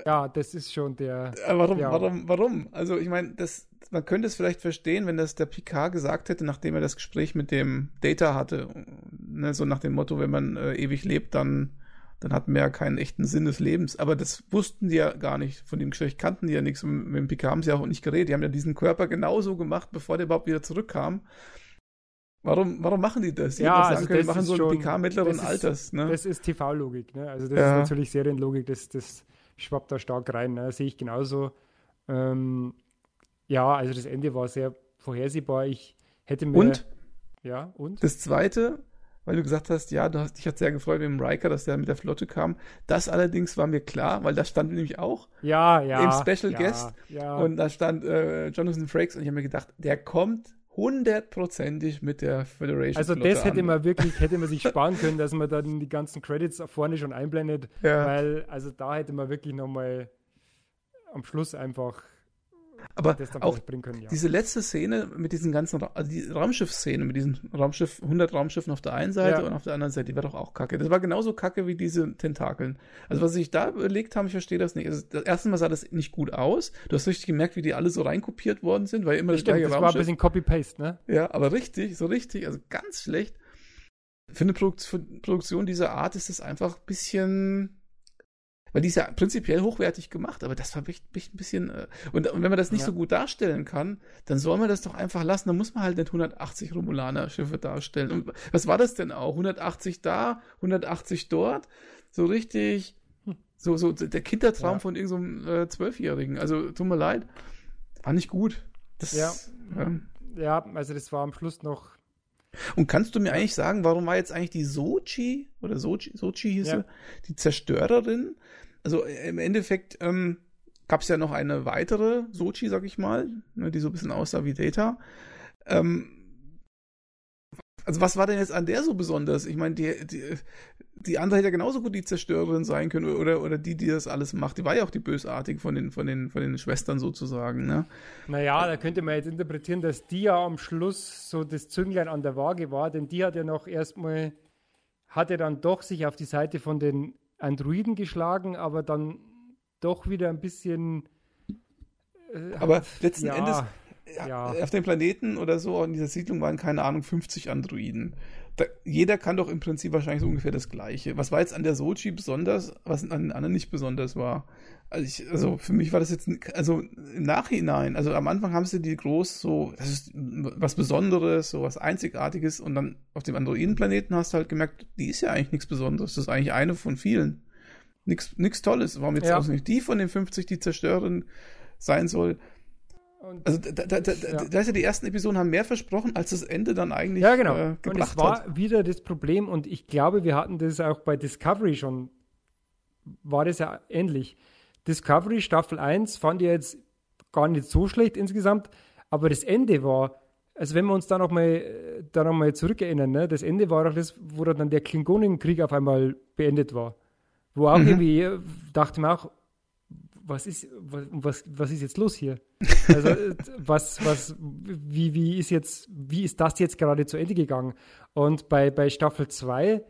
B: Ja, das ist schon der.
A: Äh, warum,
B: ja.
A: warum, warum? Also, ich meine, das, man könnte es vielleicht verstehen, wenn das der Picard gesagt hätte, nachdem er das Gespräch mit dem Data hatte. Ne, so nach dem Motto, wenn man äh, ewig lebt, dann dann hatten wir ja keinen echten Sinn des Lebens. Aber das wussten die ja gar nicht. Von dem Geschlecht kannten die ja nichts. Und mit dem Picard haben sie auch nicht geredet. Die haben ja diesen Körper genauso gemacht, bevor der überhaupt wieder zurückkam. Warum, warum machen die das?
B: Ja, also
A: können, das machen so einen Picard mittleren Alters.
B: Ne? Das ist TV-Logik. Ne? Also das ja. ist natürlich Serienlogik. Das, das schwappt da stark rein. Ne? Sehe ich genauso. Ähm, ja, also das Ende war sehr vorhersehbar. Ich hätte mir...
A: Und?
B: Ja, und?
A: Das Zweite, weil du gesagt hast, ja, du hast dich hat sehr gefreut mit dem Riker, dass der mit der Flotte kam. Das allerdings war mir klar, weil das stand nämlich auch
B: ja, ja,
A: im Special
B: ja,
A: Guest
B: ja.
A: und da stand äh, Jonathan Frakes und ich habe mir gedacht, der kommt hundertprozentig mit der Föderation.
B: Also Flotte das hätte an. man wirklich, hätte man sich sparen können, dass man dann die ganzen Credits vorne schon einblendet, ja. weil also da hätte man wirklich nochmal am Schluss einfach
A: Aber auch können, ja. diese letzte Szene mit diesen ganzen, also die Raumschiff-Szene mit diesen Raumschiff, 100 Raumschiffen auf der einen Seite ja. und auf der anderen Seite, die war doch auch kacke. Das war genauso kacke wie diese Tentakeln. Also was sich da überlegt haben, ich verstehe das nicht. Also, das erste Mal sah das nicht gut aus. Du hast richtig gemerkt, wie die alle so reinkopiert worden sind, weil immer das,
B: das gleiche das Raumschiff. war ein bisschen Copy-Paste, ne?
A: Ja, aber richtig, so richtig, also ganz schlecht. Für eine Produktion dieser Art ist es einfach ein bisschen weil die ist ja prinzipiell hochwertig gemacht, aber das war echt, echt ein bisschen. Äh, und, und, wenn man das nicht ja. so gut darstellen kann, dann soll man das doch einfach lassen. Dann muss man halt nicht 180 Romulaner-Schiffe darstellen. Und was war das denn auch? 180 da, 180 dort? So richtig. So, so der Kindertraum ja. von irgendeinem äh, Zwölfjährigen. Also, tut mir leid. War nicht gut.
B: Das, ja. Ähm, ja, also das war am Schluss noch
A: und kannst du mir eigentlich sagen, warum war jetzt eigentlich die Sochi oder Sochi, Sochi hieß ja. sie, die Zerstörerin? Also äh, im Endeffekt ähm, gab es ja noch eine weitere Sochi, sag ich mal, ne, die so ein bisschen aussah wie Data. Ähm, also was war denn jetzt an der so besonders? Ich meine, die, die, die andere hätte ja genauso gut die Zerstörerin sein können oder, oder die, die das alles macht. Die war ja auch die Bösartige von den, von den, von den Schwestern sozusagen. Ne?
B: Naja, da könnte man jetzt interpretieren, dass die ja am Schluss so das Zünglein an der Waage war, denn die hat ja noch erstmal, hat ja dann doch sich auf die Seite von den Androiden geschlagen, aber dann doch wieder ein bisschen.
A: Äh, aber letzten ja, Endes, ja. auf dem Planeten oder so, in dieser Siedlung waren, keine Ahnung, 50 Androiden da, jeder kann doch im Prinzip wahrscheinlich so ungefähr das Gleiche. Was war jetzt an der Sochi besonders, was an den anderen nicht besonders war? Also, ich, also für mich war das jetzt, also im Nachhinein, also am Anfang haben sie die groß so, das ist was Besonderes, so was Einzigartiges und dann auf dem Androidenplaneten hast du halt gemerkt, die ist ja eigentlich nichts Besonderes, das ist eigentlich eine von vielen. Nichts Tolles. Warum jetzt ja. auch nicht die von den 50, die Zerstörerin sein soll? Und also da, da, da, ja. da ist ja die ersten Episoden haben mehr versprochen, als das Ende dann eigentlich
B: ja, genau. Äh, und es war hat. wieder das Problem und ich glaube, wir hatten das auch bei Discovery schon, war das ja ähnlich. Discovery Staffel 1 fand ich jetzt gar nicht so schlecht insgesamt, aber das Ende war, also wenn wir uns da nochmal da noch mal zurückerinnern, ne, das Ende war auch das, wo dann der Klingonenkrieg auf einmal beendet war. Wo auch mhm. irgendwie dachte man auch, was ist, was, was ist jetzt los hier? Also, was, was, wie, wie ist jetzt, wie ist das jetzt gerade zu Ende gegangen? Und bei, bei Staffel 2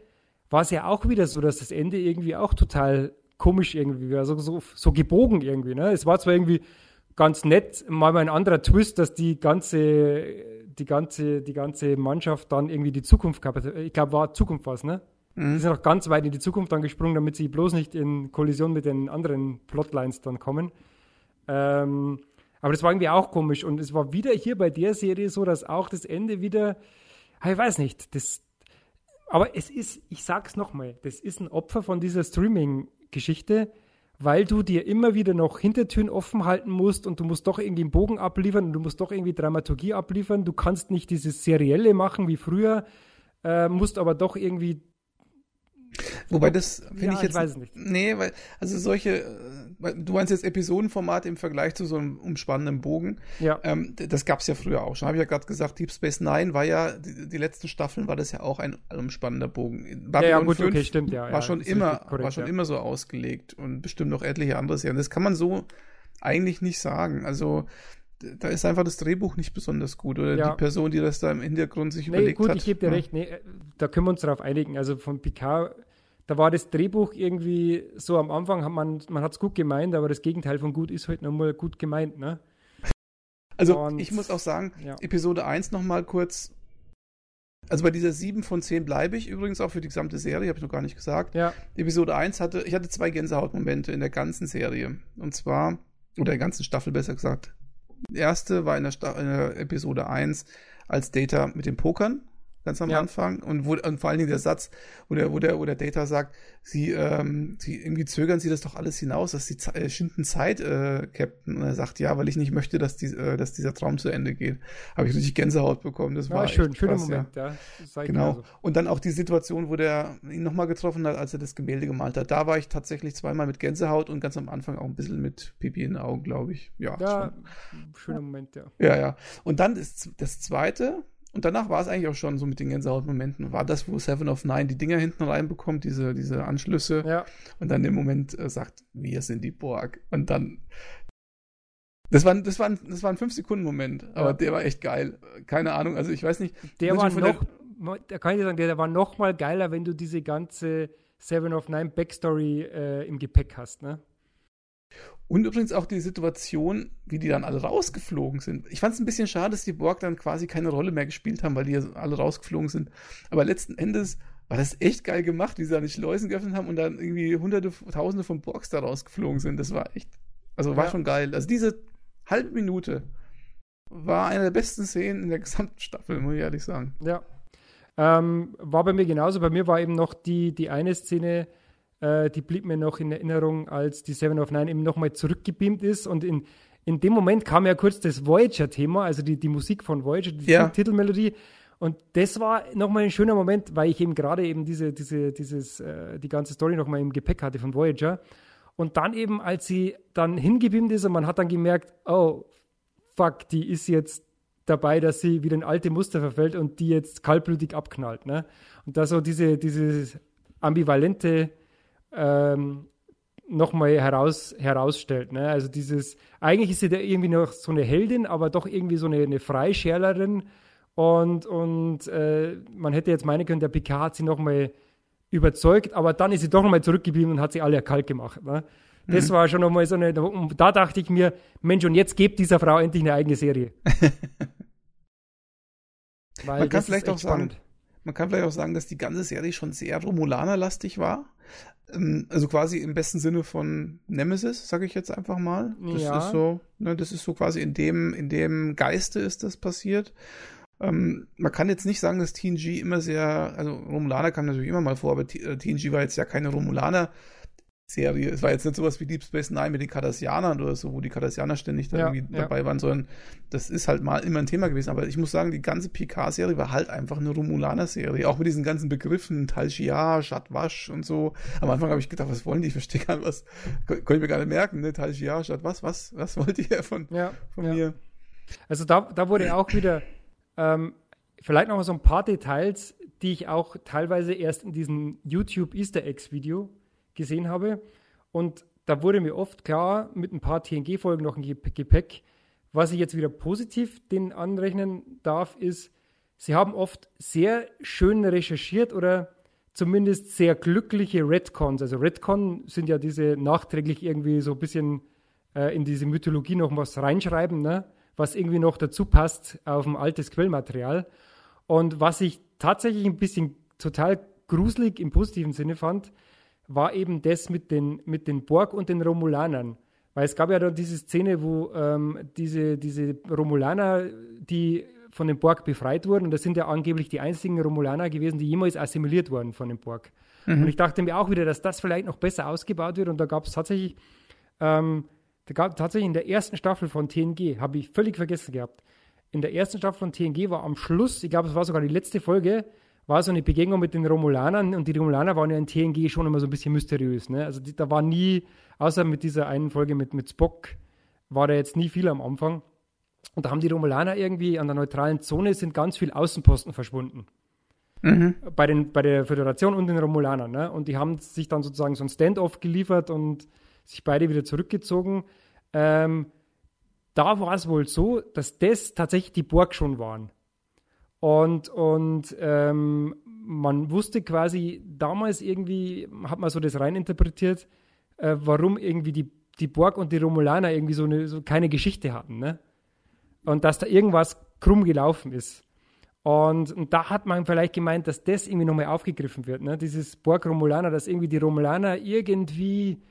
B: war es ja auch wieder so, dass das Ende irgendwie auch total komisch irgendwie war, also so, so gebogen irgendwie. Ne? Es war zwar irgendwie ganz nett, mal ein anderer Twist, dass die ganze, die ganze, die ganze Mannschaft dann irgendwie die Zukunft gehabt hat. Ich glaube, war Zukunft was, ne? Mhm. Die sind noch ganz weit in die Zukunft dann gesprungen, damit sie bloß nicht in Kollision mit den anderen Plotlines dann kommen. Ähm, aber das war irgendwie auch komisch. Und es war wieder hier bei der Serie so, dass auch das Ende wieder, ich weiß nicht, das, aber es ist, ich sag's nochmal, das ist ein Opfer von dieser Streaming-Geschichte, weil du dir immer wieder noch Hintertüren offen halten musst und du musst doch irgendwie einen Bogen abliefern und du musst doch irgendwie Dramaturgie abliefern. Du kannst nicht dieses Serielle machen wie früher, äh, musst aber doch irgendwie
A: Wobei das finde ja, ich jetzt.
B: Ich weiß nicht.
A: Nee, weil, also solche, äh, du meinst jetzt Episodenformat im Vergleich zu so einem umspannenden Bogen.
B: Ja.
A: Ähm, das gab es ja früher auch schon. Habe ich ja gerade gesagt, Deep Space Nine war ja, die, die, letzten Staffeln war das ja auch ein umspannender Bogen.
B: Babylon ja, ja, gut, 5 okay, stimmt, ja.
A: War
B: ja,
A: schon immer, korrekt, war schon ja. immer so ausgelegt und bestimmt noch etliche andere Serien. Das kann man so eigentlich nicht sagen. Also, da ist einfach das Drehbuch nicht besonders gut oder ja. die Person, die das da im Hintergrund sich nee, überlegt gut, hat.
B: gut, ich gebe dir ja. recht. Nee, da können wir uns darauf einigen. Also von Picard da war das Drehbuch irgendwie so am Anfang, hat man, man hat es gut gemeint, aber das Gegenteil von gut ist halt nochmal gut gemeint, ne?
A: Also Und, ich muss auch sagen, ja. Episode 1 nochmal kurz. Also bei dieser 7 von 10 bleibe ich übrigens auch für die gesamte Serie, habe ich noch gar nicht gesagt.
B: Ja.
A: Episode 1 hatte, ich hatte zwei Gänsehautmomente in der ganzen Serie. Und zwar, oder der ganzen Staffel besser gesagt. Die erste war in der, in der Episode 1, als Data mit dem Pokern ganz am ja. Anfang. Und, wo, und vor allen Dingen der Satz, wo der, wo der, wo der Data sagt, sie, ähm, sie irgendwie zögern sie das doch alles hinaus, dass sie äh, schinden Zeit, äh, Captain. Und er sagt, ja, weil ich nicht möchte, dass, die, äh, dass dieser Traum zu Ende geht. Habe ich richtig Gänsehaut bekommen. Das ja, war
B: schön, schöner Moment, ja.
A: ja. Genau. So. Und dann auch die Situation, wo der ihn nochmal getroffen hat, als er das Gemälde gemalt hat. Da war ich tatsächlich zweimal mit Gänsehaut und ganz am Anfang auch ein bisschen mit Pipi in den Augen, glaube ich. Ja,
B: ja schöner Moment, ja.
A: Ja, ja. Und dann ist das zweite, und danach war es eigentlich auch schon so mit den Gänsehautmomenten. War das, wo Seven of Nine die Dinger hinten reinbekommt, diese, diese Anschlüsse.
B: Ja.
A: Und dann im Moment äh, sagt, wir sind die Borg. Und dann Das war, das war, ein, das war ein 5-Sekunden-Moment, aber ja. der war echt geil. Keine Ahnung, also ich weiß nicht.
B: Der war noch, da kann ich dir sagen, der war noch mal geiler, wenn du diese ganze Seven of Nine Backstory äh, im Gepäck hast, ne?
A: Und übrigens auch die Situation, wie die dann alle rausgeflogen sind. Ich fand es ein bisschen schade, dass die Borg dann quasi keine Rolle mehr gespielt haben, weil die alle rausgeflogen sind. Aber letzten Endes war das echt geil gemacht, wie sie da die Schleusen geöffnet haben und dann irgendwie hunderte, tausende von Borgs da rausgeflogen sind. Das war echt, also war ja. schon geil. Also diese halbe Minute war eine der besten Szenen in der gesamten Staffel, muss ich ehrlich sagen.
B: Ja. Ähm, war bei mir genauso. Bei mir war eben noch die, die eine Szene, äh, die blieb mir noch in Erinnerung, als die Seven of Nine eben nochmal zurückgebeamt ist. Und in, in dem Moment kam ja kurz das Voyager-Thema, also die, die Musik von Voyager, die ja. Titelmelodie. Und das war nochmal ein schöner Moment, weil ich eben gerade eben diese, diese, dieses, äh, die ganze Story nochmal im Gepäck hatte von Voyager. Und dann eben, als sie dann hingebeamt ist und man hat dann gemerkt, oh, fuck, die ist jetzt dabei, dass sie wieder in alte Muster verfällt und die jetzt kaltblütig abknallt. Ne? Und da so diese, dieses ambivalente ähm, nochmal heraus, herausstellt. Ne? Also dieses, eigentlich ist sie da irgendwie noch so eine Heldin, aber doch irgendwie so eine, eine Freischärlerin. Und, und äh, man hätte jetzt meinen können, der PK hat sie nochmal überzeugt, aber dann ist sie doch nochmal zurückgeblieben und hat sie alle kalt gemacht. Ne? Das mhm. war schon nochmal so eine, da dachte ich mir, Mensch, und jetzt gebt dieser Frau endlich eine eigene Serie.
A: man kann vielleicht auch sagen, man kann vielleicht auch sagen, dass die ganze Serie schon sehr Romulaner-lastig war. Ähm, also quasi im besten Sinne von Nemesis, sage ich jetzt einfach mal. Das ja. ist so, ne, das ist so quasi in dem, in dem Geiste ist das passiert. Ähm, man kann jetzt nicht sagen, dass TNG immer sehr, also Romulaner kam natürlich immer mal vor, aber TNG äh, war jetzt ja keine Romulaner. Serie. Es war jetzt nicht sowas wie Deep Space Nine mit den Cardassianern oder so, wo die Cardassianer ständig da ja, irgendwie ja. dabei waren, sondern das ist halt mal immer ein Thema gewesen. Aber ich muss sagen, die ganze PK-Serie war halt einfach eine Romulaner-Serie. Auch mit diesen ganzen Begriffen, Tal Shiar, Shadwash und so. Am Anfang habe ich gedacht, was wollen die? Ich verstehe gar nicht, was, konnte ich mir gar nicht merken, ne? Tal Shiar, Shadwash, was, was wollt ihr von, ja, von mir?
B: Also da, da wurde auch wieder, ähm, vielleicht noch mal so ein paar Details, die ich auch teilweise erst in diesem YouTube Easter Eggs Video gesehen habe. Und da wurde mir oft klar, mit ein paar TNG-Folgen noch ein Gepäck, was ich jetzt wieder positiv den anrechnen darf, ist, sie haben oft sehr schön recherchiert oder zumindest sehr glückliche Redcons. Also Redcon sind ja diese nachträglich irgendwie so ein bisschen äh, in diese Mythologie noch was reinschreiben, ne? was irgendwie noch dazu passt auf ein altes Quellmaterial. Und was ich tatsächlich ein bisschen total gruselig im positiven Sinne fand, war eben das mit den, mit den Borg und den Romulanern. Weil es gab ja dann diese Szene, wo ähm, diese, diese Romulaner, die von den Borg befreit wurden, und das sind ja angeblich die einzigen Romulaner gewesen, die jemals assimiliert wurden von den Borg. Mhm. Und ich dachte mir auch wieder, dass das vielleicht noch besser ausgebaut wird. Und da gab es tatsächlich, ähm, da gab tatsächlich in der ersten Staffel von TNG, habe ich völlig vergessen gehabt, in der ersten Staffel von TNG war am Schluss, ich glaube, es war sogar die letzte Folge, war so eine Begegnung mit den Romulanern und die Romulaner waren ja in TNG schon immer so ein bisschen mysteriös. Ne? Also die, da war nie, außer mit dieser einen Folge mit, mit Spock, war da jetzt nie viel am Anfang. Und da haben die Romulaner irgendwie an der neutralen Zone sind ganz viel Außenposten verschwunden. Mhm. Bei, den, bei der Föderation und den Romulanern. Ne? Und die haben sich dann sozusagen so ein Standoff geliefert und sich beide wieder zurückgezogen. Ähm, da war es wohl so, dass das tatsächlich die Borg schon waren. Und, und ähm, man wusste quasi damals irgendwie, hat man so das reininterpretiert, äh, warum irgendwie die, die Borg und die Romulaner irgendwie so, eine, so keine Geschichte hatten. Ne? Und dass da irgendwas krumm gelaufen ist. Und, und, da hat man vielleicht gemeint, dass das irgendwie nochmal aufgegriffen wird. Ne? Dieses Borg-Romulaner, dass irgendwie die Romulaner irgendwie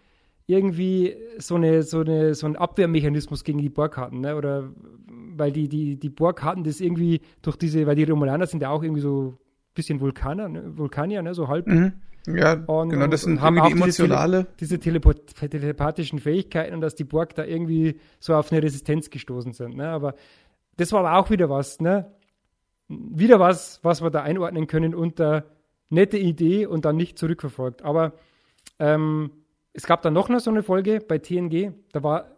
B: irgendwie so, eine, so, eine, so einen Abwehrmechanismus gegen die Borg hatten. Ne? Oder weil die, die, die Borg hatten das irgendwie durch diese, weil die Romulaner sind ja auch irgendwie so ein bisschen Vulkaner, ne? Vulkanier, ne? so halb. Mhm.
A: Ja, und, genau, das sind haben auch die emotionale.
B: Diese, Tele diese telepathischen Fähigkeiten und dass die Borg da irgendwie so auf eine Resistenz gestoßen sind. Ne? Aber das war aber auch wieder was, ne? Wieder was, was wir da einordnen können unter nette Idee und dann nicht zurückverfolgt. Aber ähm, es gab dann noch so eine Folge bei TNG, da war,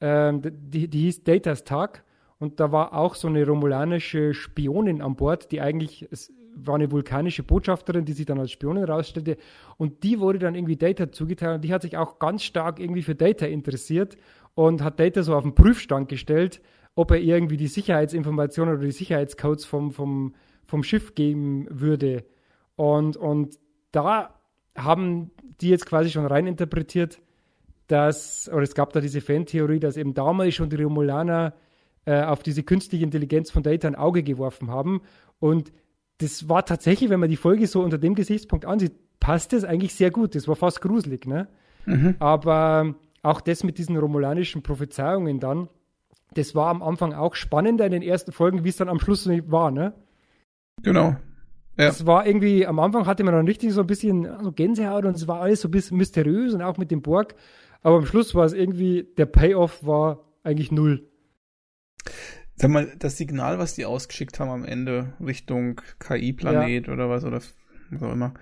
B: ähm, die, die hieß Datas Tag und da war auch so eine romulanische Spionin an Bord, die eigentlich war eine vulkanische Botschafterin, die sich dann als Spionin rausstellte. Und die wurde dann irgendwie Data zugeteilt und die hat sich auch ganz stark irgendwie für Data interessiert und hat Data so auf den Prüfstand gestellt, ob er irgendwie die Sicherheitsinformationen oder die Sicherheitscodes vom, vom, vom Schiff geben würde. Und, und da haben die jetzt quasi schon reininterpretiert, dass, oder es gab da diese Fantheorie, dass eben damals schon die Romulaner äh, auf diese künstliche Intelligenz von Data ein Auge geworfen haben. Und das war tatsächlich, wenn man die Folge so unter dem Gesichtspunkt ansieht, passt das eigentlich sehr gut. Das war fast gruselig, ne? Mhm. Aber auch das mit diesen romulanischen Prophezeiungen dann, das war am Anfang auch spannender in den ersten Folgen, wie es dann am Schluss war, ne?
A: Genau.
B: Ja. Das war irgendwie, am Anfang hatte man dann richtig so ein bisschen so Gänsehaut und es war alles so ein bisschen mysteriös und auch mit dem Borg. Aber am Schluss war es irgendwie, der Payoff war eigentlich null.
A: Sag mal, das Signal, was die ausgeschickt haben am Ende Richtung KI-Planet ja. oder was oder was auch immer,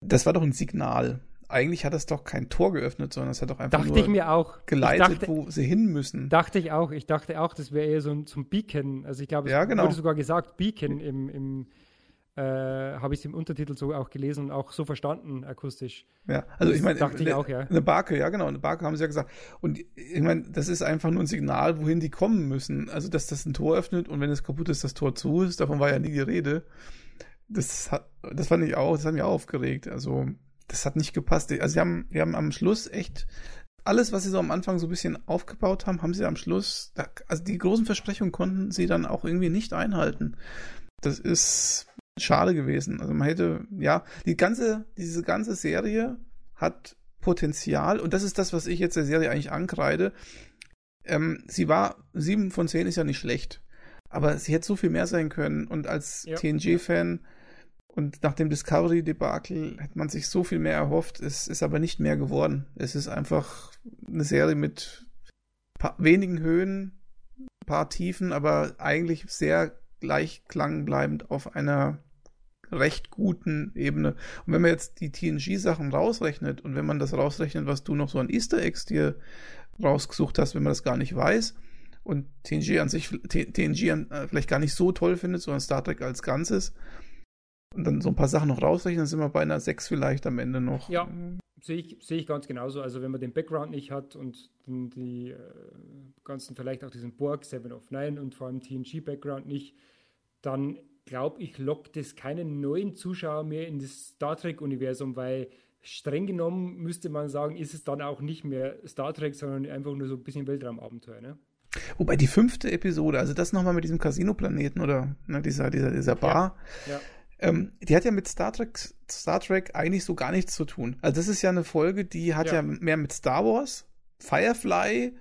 A: das war doch ein Signal. Eigentlich hat es doch kein Tor geöffnet, sondern es hat doch einfach
B: dachte
A: nur geleitet, dachte, wo sie hin müssen.
B: Dachte ich auch. Ich dachte auch, das wäre eher so ein zum Beacon. Also ich glaube, es
A: ja, genau. wurde
B: sogar gesagt, Beacon im, im äh, habe ich es im Untertitel so auch gelesen und auch so verstanden akustisch.
A: Ja, also ich meine,
B: dachte ich auch, ja.
A: Eine Barke, ja genau, eine Barke haben sie ja gesagt. Und ich meine, das ist einfach nur ein Signal, wohin die kommen müssen. Also, dass das ein Tor öffnet und wenn es kaputt ist, das Tor zu ist, davon war ja nie die Rede. Das hat, das fand ich auch, das hat mich auch aufgeregt. Also, das hat nicht gepasst. Also, sie haben, wir haben am Schluss echt alles, was sie so am Anfang so ein bisschen aufgebaut haben, haben sie am Schluss, also die großen Versprechungen konnten sie dann auch irgendwie nicht einhalten. Das ist, schade gewesen. Also man hätte, ja, die ganze, diese ganze Serie hat Potenzial und das ist das, was ich jetzt der Serie eigentlich ankreide. Ähm, sie war, sieben von zehn ist ja nicht schlecht, aber sie hätte so viel mehr sein können und als ja. TNG-Fan und nach dem Discovery-Debakel hätte man sich so viel mehr erhofft. Es ist aber nicht mehr geworden. Es ist einfach eine Serie mit wenigen Höhen, paar Tiefen, aber eigentlich sehr gleichklang bleibend auf einer recht guten Ebene. Und wenn man jetzt die TNG-Sachen rausrechnet und wenn man das rausrechnet, was du noch so an Easter Eggs dir rausgesucht hast, wenn man das gar nicht weiß und TNG an sich, TNG an, äh, vielleicht gar nicht so toll findet, sondern Star Trek als Ganzes und dann so ein paar Sachen noch rausrechnen, dann sind wir bei einer 6 vielleicht am Ende noch.
B: Ja, sehe ich, sehe ich ganz genauso. Also wenn man den Background nicht hat und die äh, ganzen, vielleicht auch diesen Borg, Seven of Nine und vor allem TNG-Background nicht, dann glaube ich, lockt es keinen neuen Zuschauer mehr in das Star Trek-Universum, weil streng genommen müsste man sagen, ist es dann auch nicht mehr Star Trek, sondern einfach nur so ein bisschen Weltraumabenteuer, ne?
A: Wobei die fünfte Episode, also das nochmal mit diesem Casino-Planeten oder ne, dieser, dieser, dieser Bar, ja, ja. Ähm, die hat ja mit Star Trek, Star Trek eigentlich so gar nichts zu tun. Also das ist ja eine Folge, die hat ja, ja mehr mit Star Wars, Firefly, genau.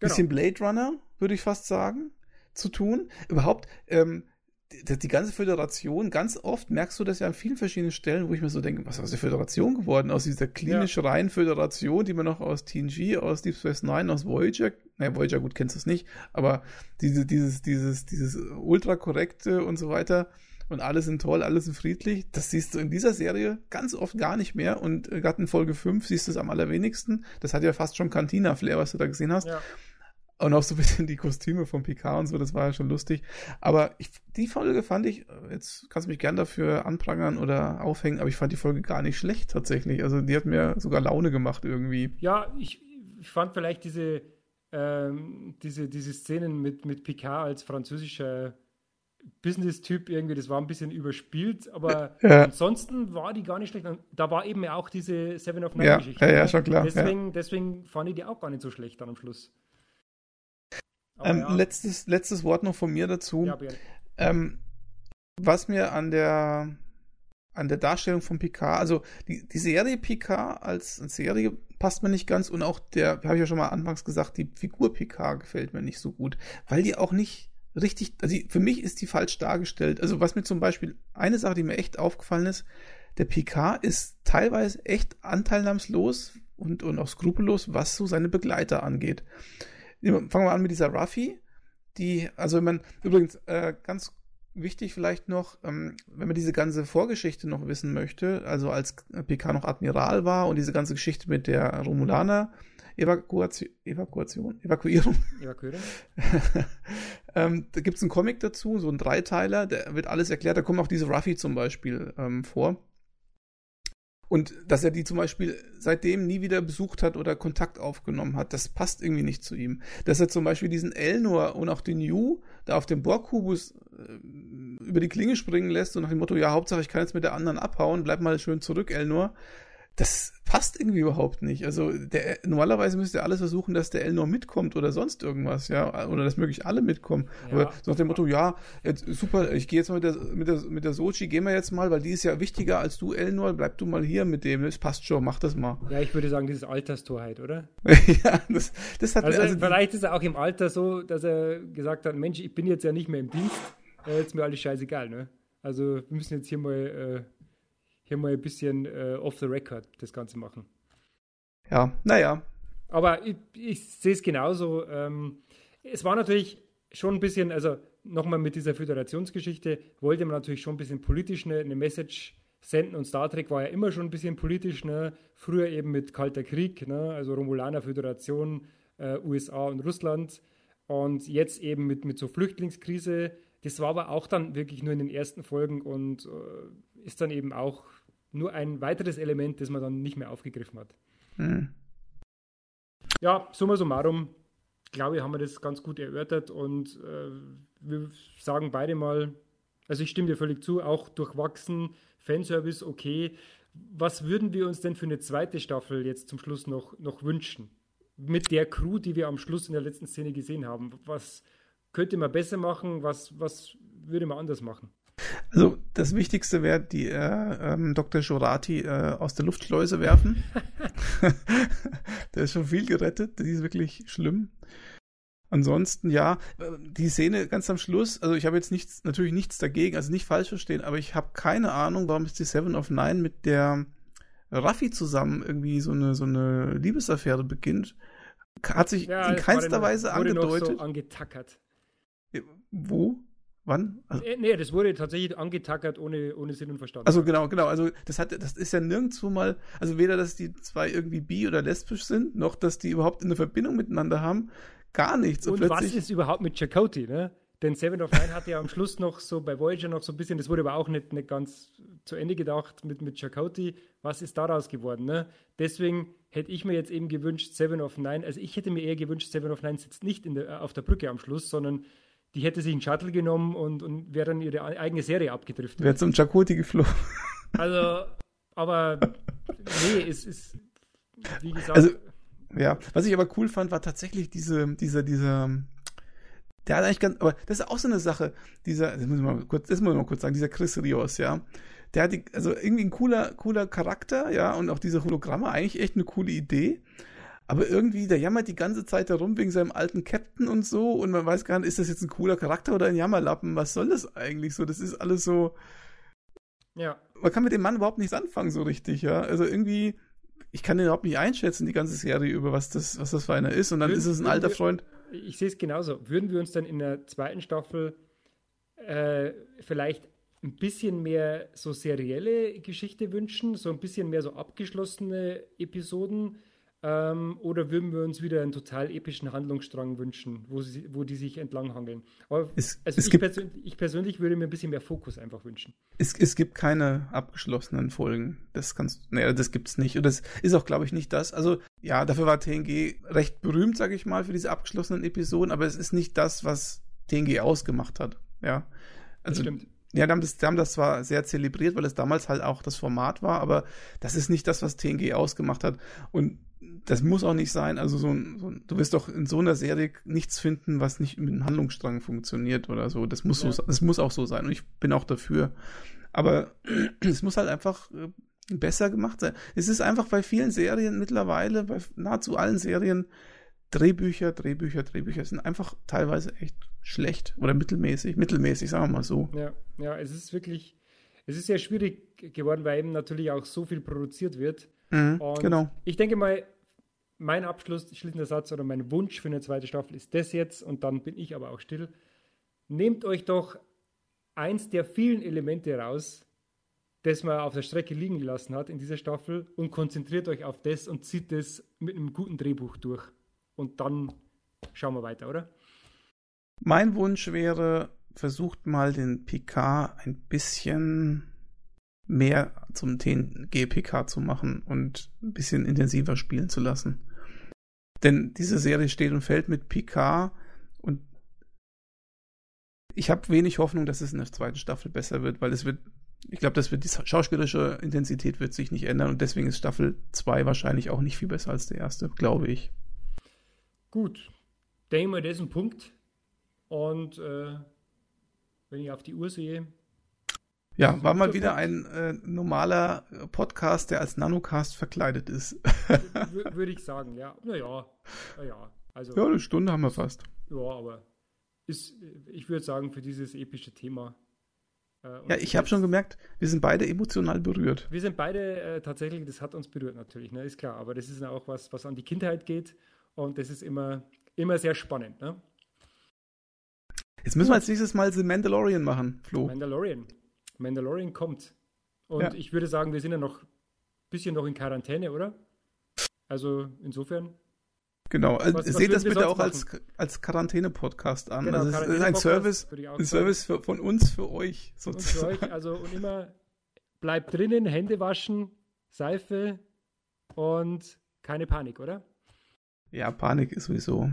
A: bisschen Blade Runner, würde ich fast sagen, zu tun. Überhaupt, ähm, die, ganze Föderation, ganz oft merkst du das ja an vielen verschiedenen Stellen, wo ich mir so denke, was ist aus der Föderation geworden? Aus dieser klinisch ja. reinen Föderation, die man noch aus TNG, aus Deep Space Nine, aus Voyager, naja, Voyager, gut, kennst du es nicht, aber diese, dieses, dieses, dieses ultrakorrekte und so weiter und alle sind toll, alle sind friedlich, das siehst du in dieser Serie ganz oft gar nicht mehr und gerade in Folge 5 siehst du es am allerwenigsten. Das hat ja fast schon Cantina-Flair, was du da gesehen hast. Ja. Und auch so ein bisschen die Kostüme von Picard und so, das war ja schon lustig. Aber ich, die Folge fand ich, jetzt kannst du mich gern dafür anprangern oder aufhängen, aber ich fand die Folge gar nicht schlecht tatsächlich. Also die hat mir sogar Laune gemacht irgendwie.
B: Ja, ich, ich fand vielleicht diese, ähm, diese, diese Szenen mit, mit Picard als französischer Business-Typ irgendwie, das war ein bisschen überspielt, aber ja. ansonsten war die gar nicht schlecht. Da war eben auch diese Seven of
A: Nine-Geschichte. Ja, ja, ja, schon klar.
B: Deswegen, ja. deswegen fand ich die auch gar nicht so schlecht dann am Schluss.
A: Ähm, ja. letztes, letztes Wort noch von mir dazu. Ja, ähm, was mir an der an der Darstellung von Picard, also die, die Serie Picard als Serie passt mir nicht ganz und auch der, habe ich ja schon mal anfangs gesagt, die Figur Picard gefällt mir nicht so gut, weil die auch nicht richtig, also die, für mich ist die falsch dargestellt. Also was mir zum Beispiel, eine Sache, die mir echt aufgefallen ist, der Picard ist teilweise echt anteilnahmslos und, und auch skrupellos, was so seine Begleiter angeht. Fangen wir an mit dieser Ruffy. Die, also wenn man, übrigens, äh, ganz wichtig vielleicht noch, ähm, wenn man diese ganze Vorgeschichte noch wissen möchte, also als PK noch Admiral war und diese ganze Geschichte mit der Romulaner Evakuation, Evakuation, Evakuierung. Evakuierung. ähm, da gibt es einen Comic dazu, so ein Dreiteiler, der wird alles erklärt. Da kommen auch diese Ruffy zum Beispiel ähm, vor. Und dass er die zum Beispiel seitdem nie wieder besucht hat oder Kontakt aufgenommen hat, das passt irgendwie nicht zu ihm. Dass er zum Beispiel diesen Elnor und auch den Yu da auf dem Borgkubus äh, über die Klinge springen lässt und nach dem Motto, ja, Hauptsache ich kann jetzt mit der anderen abhauen, bleib mal schön zurück, Elnor das passt irgendwie überhaupt nicht. Also der, normalerweise müsste alles versuchen, dass der Elnor mitkommt oder sonst irgendwas, ja, oder dass möglich alle mitkommen. Ja. Aber so nach dem Motto, ja, jetzt, super, ich gehe jetzt mal mit der, mit der, mit der Sochi, gehen wir jetzt mal, weil die ist ja wichtiger als du, Elnor, bleib du mal hier mit dem, das passt schon, mach das mal.
B: Ja, ich würde sagen, das ist Alterstorheit, oder?
A: ja, das, das hat
B: also, also vielleicht ist er auch im Alter so, dass er gesagt hat, Mensch, ich bin jetzt ja nicht mehr im Dienst, äh, jetzt mir alles scheißegal, ne? Also wir müssen jetzt hier mal äh, hier mal ein bisschen äh, off the record das Ganze machen.
A: Ja, naja.
B: Aber ich, ich sehe es genauso. Ähm, es war natürlich schon ein bisschen, also nochmal mit dieser Föderationsgeschichte, wollte man natürlich schon ein bisschen politisch eine, eine Message senden und Star Trek war ja immer schon ein bisschen politisch, ne? früher eben mit Kalter Krieg, ne? also Romulaner Föderation, äh, USA und Russland und jetzt eben mit, mit so Flüchtlingskrise. Das war aber auch dann wirklich nur in den ersten Folgen und äh, ist dann eben auch nur ein weiteres Element, das man dann nicht mehr aufgegriffen hat. Mhm. Ja, summa summarum, glaube ich, haben wir das ganz gut erörtert und äh, wir sagen beide mal, also ich stimme dir völlig zu, auch durchwachsen, Fanservice okay. Was würden wir uns denn für eine zweite Staffel jetzt zum Schluss noch, noch wünschen? Mit der Crew, die wir am Schluss in der letzten Szene gesehen haben. Was könnte man besser machen? Was, was würde man anders machen?
A: Also das Wichtigste wäre, die äh, ähm, Dr. Jorati äh, aus der Luftschleuse werfen. der ist schon viel gerettet, die ist wirklich schlimm. Ansonsten, ja, die Szene ganz am Schluss, also ich habe jetzt nichts, natürlich nichts dagegen, also nicht falsch verstehen, aber ich habe keine Ahnung, warum ist die Seven of Nine mit der Raffi zusammen irgendwie so eine, so eine Liebesaffäre beginnt. Hat sich ja, in keinster Weise angedeutet. Noch so
B: angetackert.
A: Wo? Wann?
B: Also, äh, nee, das wurde tatsächlich angetackert ohne, ohne Sinn und Verstand.
A: Also genau, genau. Also das hat, das ist ja nirgendwo mal, also weder, dass die zwei irgendwie bi oder lesbisch sind, noch dass die überhaupt eine Verbindung miteinander haben. Gar nichts.
B: Und, und was ist überhaupt mit Chakotay, ne? Denn Seven of Nine hatte ja am Schluss noch so bei Voyager noch so ein bisschen, das wurde aber auch nicht, nicht ganz zu Ende gedacht mit, mit Chakotay. Was ist daraus geworden, ne? Deswegen hätte ich mir jetzt eben gewünscht, Seven of Nine, also ich hätte mir eher gewünscht, Seven of Nine sitzt nicht der, auf der Brücke am Schluss, sondern die hätte sich einen Shuttle genommen und, und wäre dann ihre eigene Serie abgedriftet.
A: Wäre zum Jacuzzi geflogen.
B: Also, aber nee, es ist, wie gesagt.
A: Also, ja, was ich aber cool fand, war tatsächlich diese, dieser, dieser, der hat eigentlich ganz, aber das ist auch so eine Sache, dieser, das muss ich mal kurz, das muss ich mal kurz sagen, dieser Chris Rios, ja. Der hat die, also irgendwie ein cooler, cooler Charakter, ja, und auch diese Hologramme, eigentlich echt eine coole Idee. Aber irgendwie, der jammert die ganze Zeit herum wegen seinem alten Captain und so und man weiß gar nicht, ist das jetzt ein cooler Charakter oder ein Jammerlappen? Was soll das eigentlich so? Das ist alles so.
B: Ja.
A: Man kann mit dem Mann überhaupt nichts anfangen, so richtig, ja. Also irgendwie, ich kann den überhaupt nicht einschätzen, die ganze Serie über, was das, was das für einer ist. Und dann würden, ist es ein alter wir, Freund.
B: Ich sehe es genauso. Würden wir uns dann in der zweiten Staffel äh, vielleicht ein bisschen mehr so serielle Geschichte wünschen, so ein bisschen mehr so abgeschlossene Episoden? Ähm, oder würden wir uns wieder einen total epischen Handlungsstrang wünschen, wo, sie, wo die sich entlanghangeln? Aber
A: es,
B: also
A: es
B: ich,
A: gibt,
B: persönlich, ich, persönlich würde mir ein bisschen mehr Fokus einfach wünschen.
A: Es, es gibt keine abgeschlossenen Folgen. Das kannst nee, das gibt's nicht. Und das ist auch, glaube ich, nicht das. Also, ja, dafür war TNG recht berühmt, sage ich mal, für diese abgeschlossenen Episoden, aber es ist nicht das, was TNG ausgemacht hat. Ja. Also, das stimmt. Ja, die haben, das, die haben das zwar sehr zelebriert, weil es damals halt auch das Format war, aber das ist nicht das, was TNG ausgemacht hat. Und das muss auch nicht sein. Also so ein, so ein, du wirst doch in so einer Serie nichts finden, was nicht mit einem Handlungsstrang funktioniert oder so. Das muss ja. so, das muss auch so sein. Und ich bin auch dafür. Aber es muss halt einfach äh, besser gemacht sein. Es ist einfach bei vielen Serien mittlerweile, bei nahezu allen Serien, Drehbücher, Drehbücher, Drehbücher sind einfach teilweise echt schlecht oder mittelmäßig, mittelmäßig, sagen wir mal so.
B: Ja, ja, es ist wirklich, es ist sehr schwierig geworden, weil eben natürlich auch so viel produziert wird.
A: Mhm, genau.
B: Ich denke mal, mein Abschluss, schließender Satz oder mein Wunsch für eine zweite Staffel ist das jetzt und dann bin ich aber auch still. Nehmt euch doch eins der vielen Elemente raus, das man auf der Strecke liegen gelassen hat in dieser Staffel und konzentriert euch auf das und zieht das mit einem guten Drehbuch durch. Und dann schauen wir weiter, oder?
A: Mein Wunsch wäre, versucht mal den PK ein bisschen mehr zum TNG-PK zu machen und ein bisschen intensiver spielen zu lassen. Denn diese Serie steht und fällt mit PK und ich habe wenig Hoffnung, dass es in der zweiten Staffel besser wird, weil es wird, ich glaube, das wird die schauspielerische Intensität wird sich nicht ändern und deswegen ist Staffel 2 wahrscheinlich auch nicht viel besser als die erste, glaube ich.
B: Gut, denke mal, das ist ein Punkt. Und äh, wenn ich auf die Uhr sehe.
A: Ja, war mal wieder ein äh, normaler Podcast, der als Nanocast verkleidet ist.
B: Würde ich sagen, ja. Naja, naja. Also,
A: ja, eine Stunde haben wir fast.
B: Ja, aber ist, ich würde sagen, für dieses epische Thema.
A: Äh, ja, ich habe schon gemerkt, wir sind beide emotional berührt.
B: Wir sind beide äh, tatsächlich, das hat uns berührt natürlich, ne, ist klar. Aber das ist auch was, was an die Kindheit geht und das ist immer, immer sehr spannend. Ne?
A: Jetzt müssen wir als nächstes mal The Mandalorian machen, Flo.
B: Mandalorian. Mandalorian kommt. Und ja. ich würde sagen, wir sind ja noch ein bisschen noch in Quarantäne, oder? Also insofern.
A: Genau, was, was seht das bitte auch als, als Quarantäne-Podcast an. Genau, also es ist ein Service, ein Service für, von uns für euch
B: sozusagen. Für euch, also und immer bleibt drinnen, Hände waschen, Seife und keine Panik, oder?
A: Ja, Panik ist sowieso.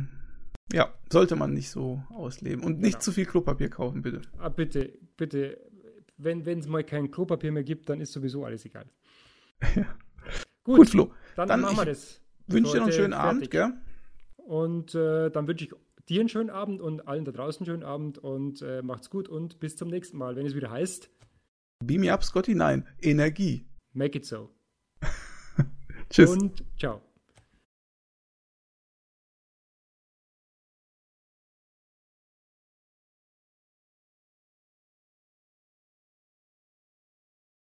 A: Ja, sollte man nicht so ausleben. Und nicht genau. zu viel Klopapier kaufen, bitte.
B: Ah, bitte, bitte. Wenn es mal kein Klopapier mehr gibt, dann ist sowieso alles egal.
A: ja. Gut, Gut, Flo.
B: Dann, dann machen wir das.
A: Wünsche dir noch einen schönen fertig. Abend, gell?
B: Und äh, dann wünsche ich dir einen schönen Abend und allen da draußen einen schönen Abend und äh, macht's gut und bis zum nächsten Mal, wenn es wieder heißt.
A: Beam me up, Scotty, nein. Energie.
B: Make it so.
A: Tschüss.
B: Und ciao.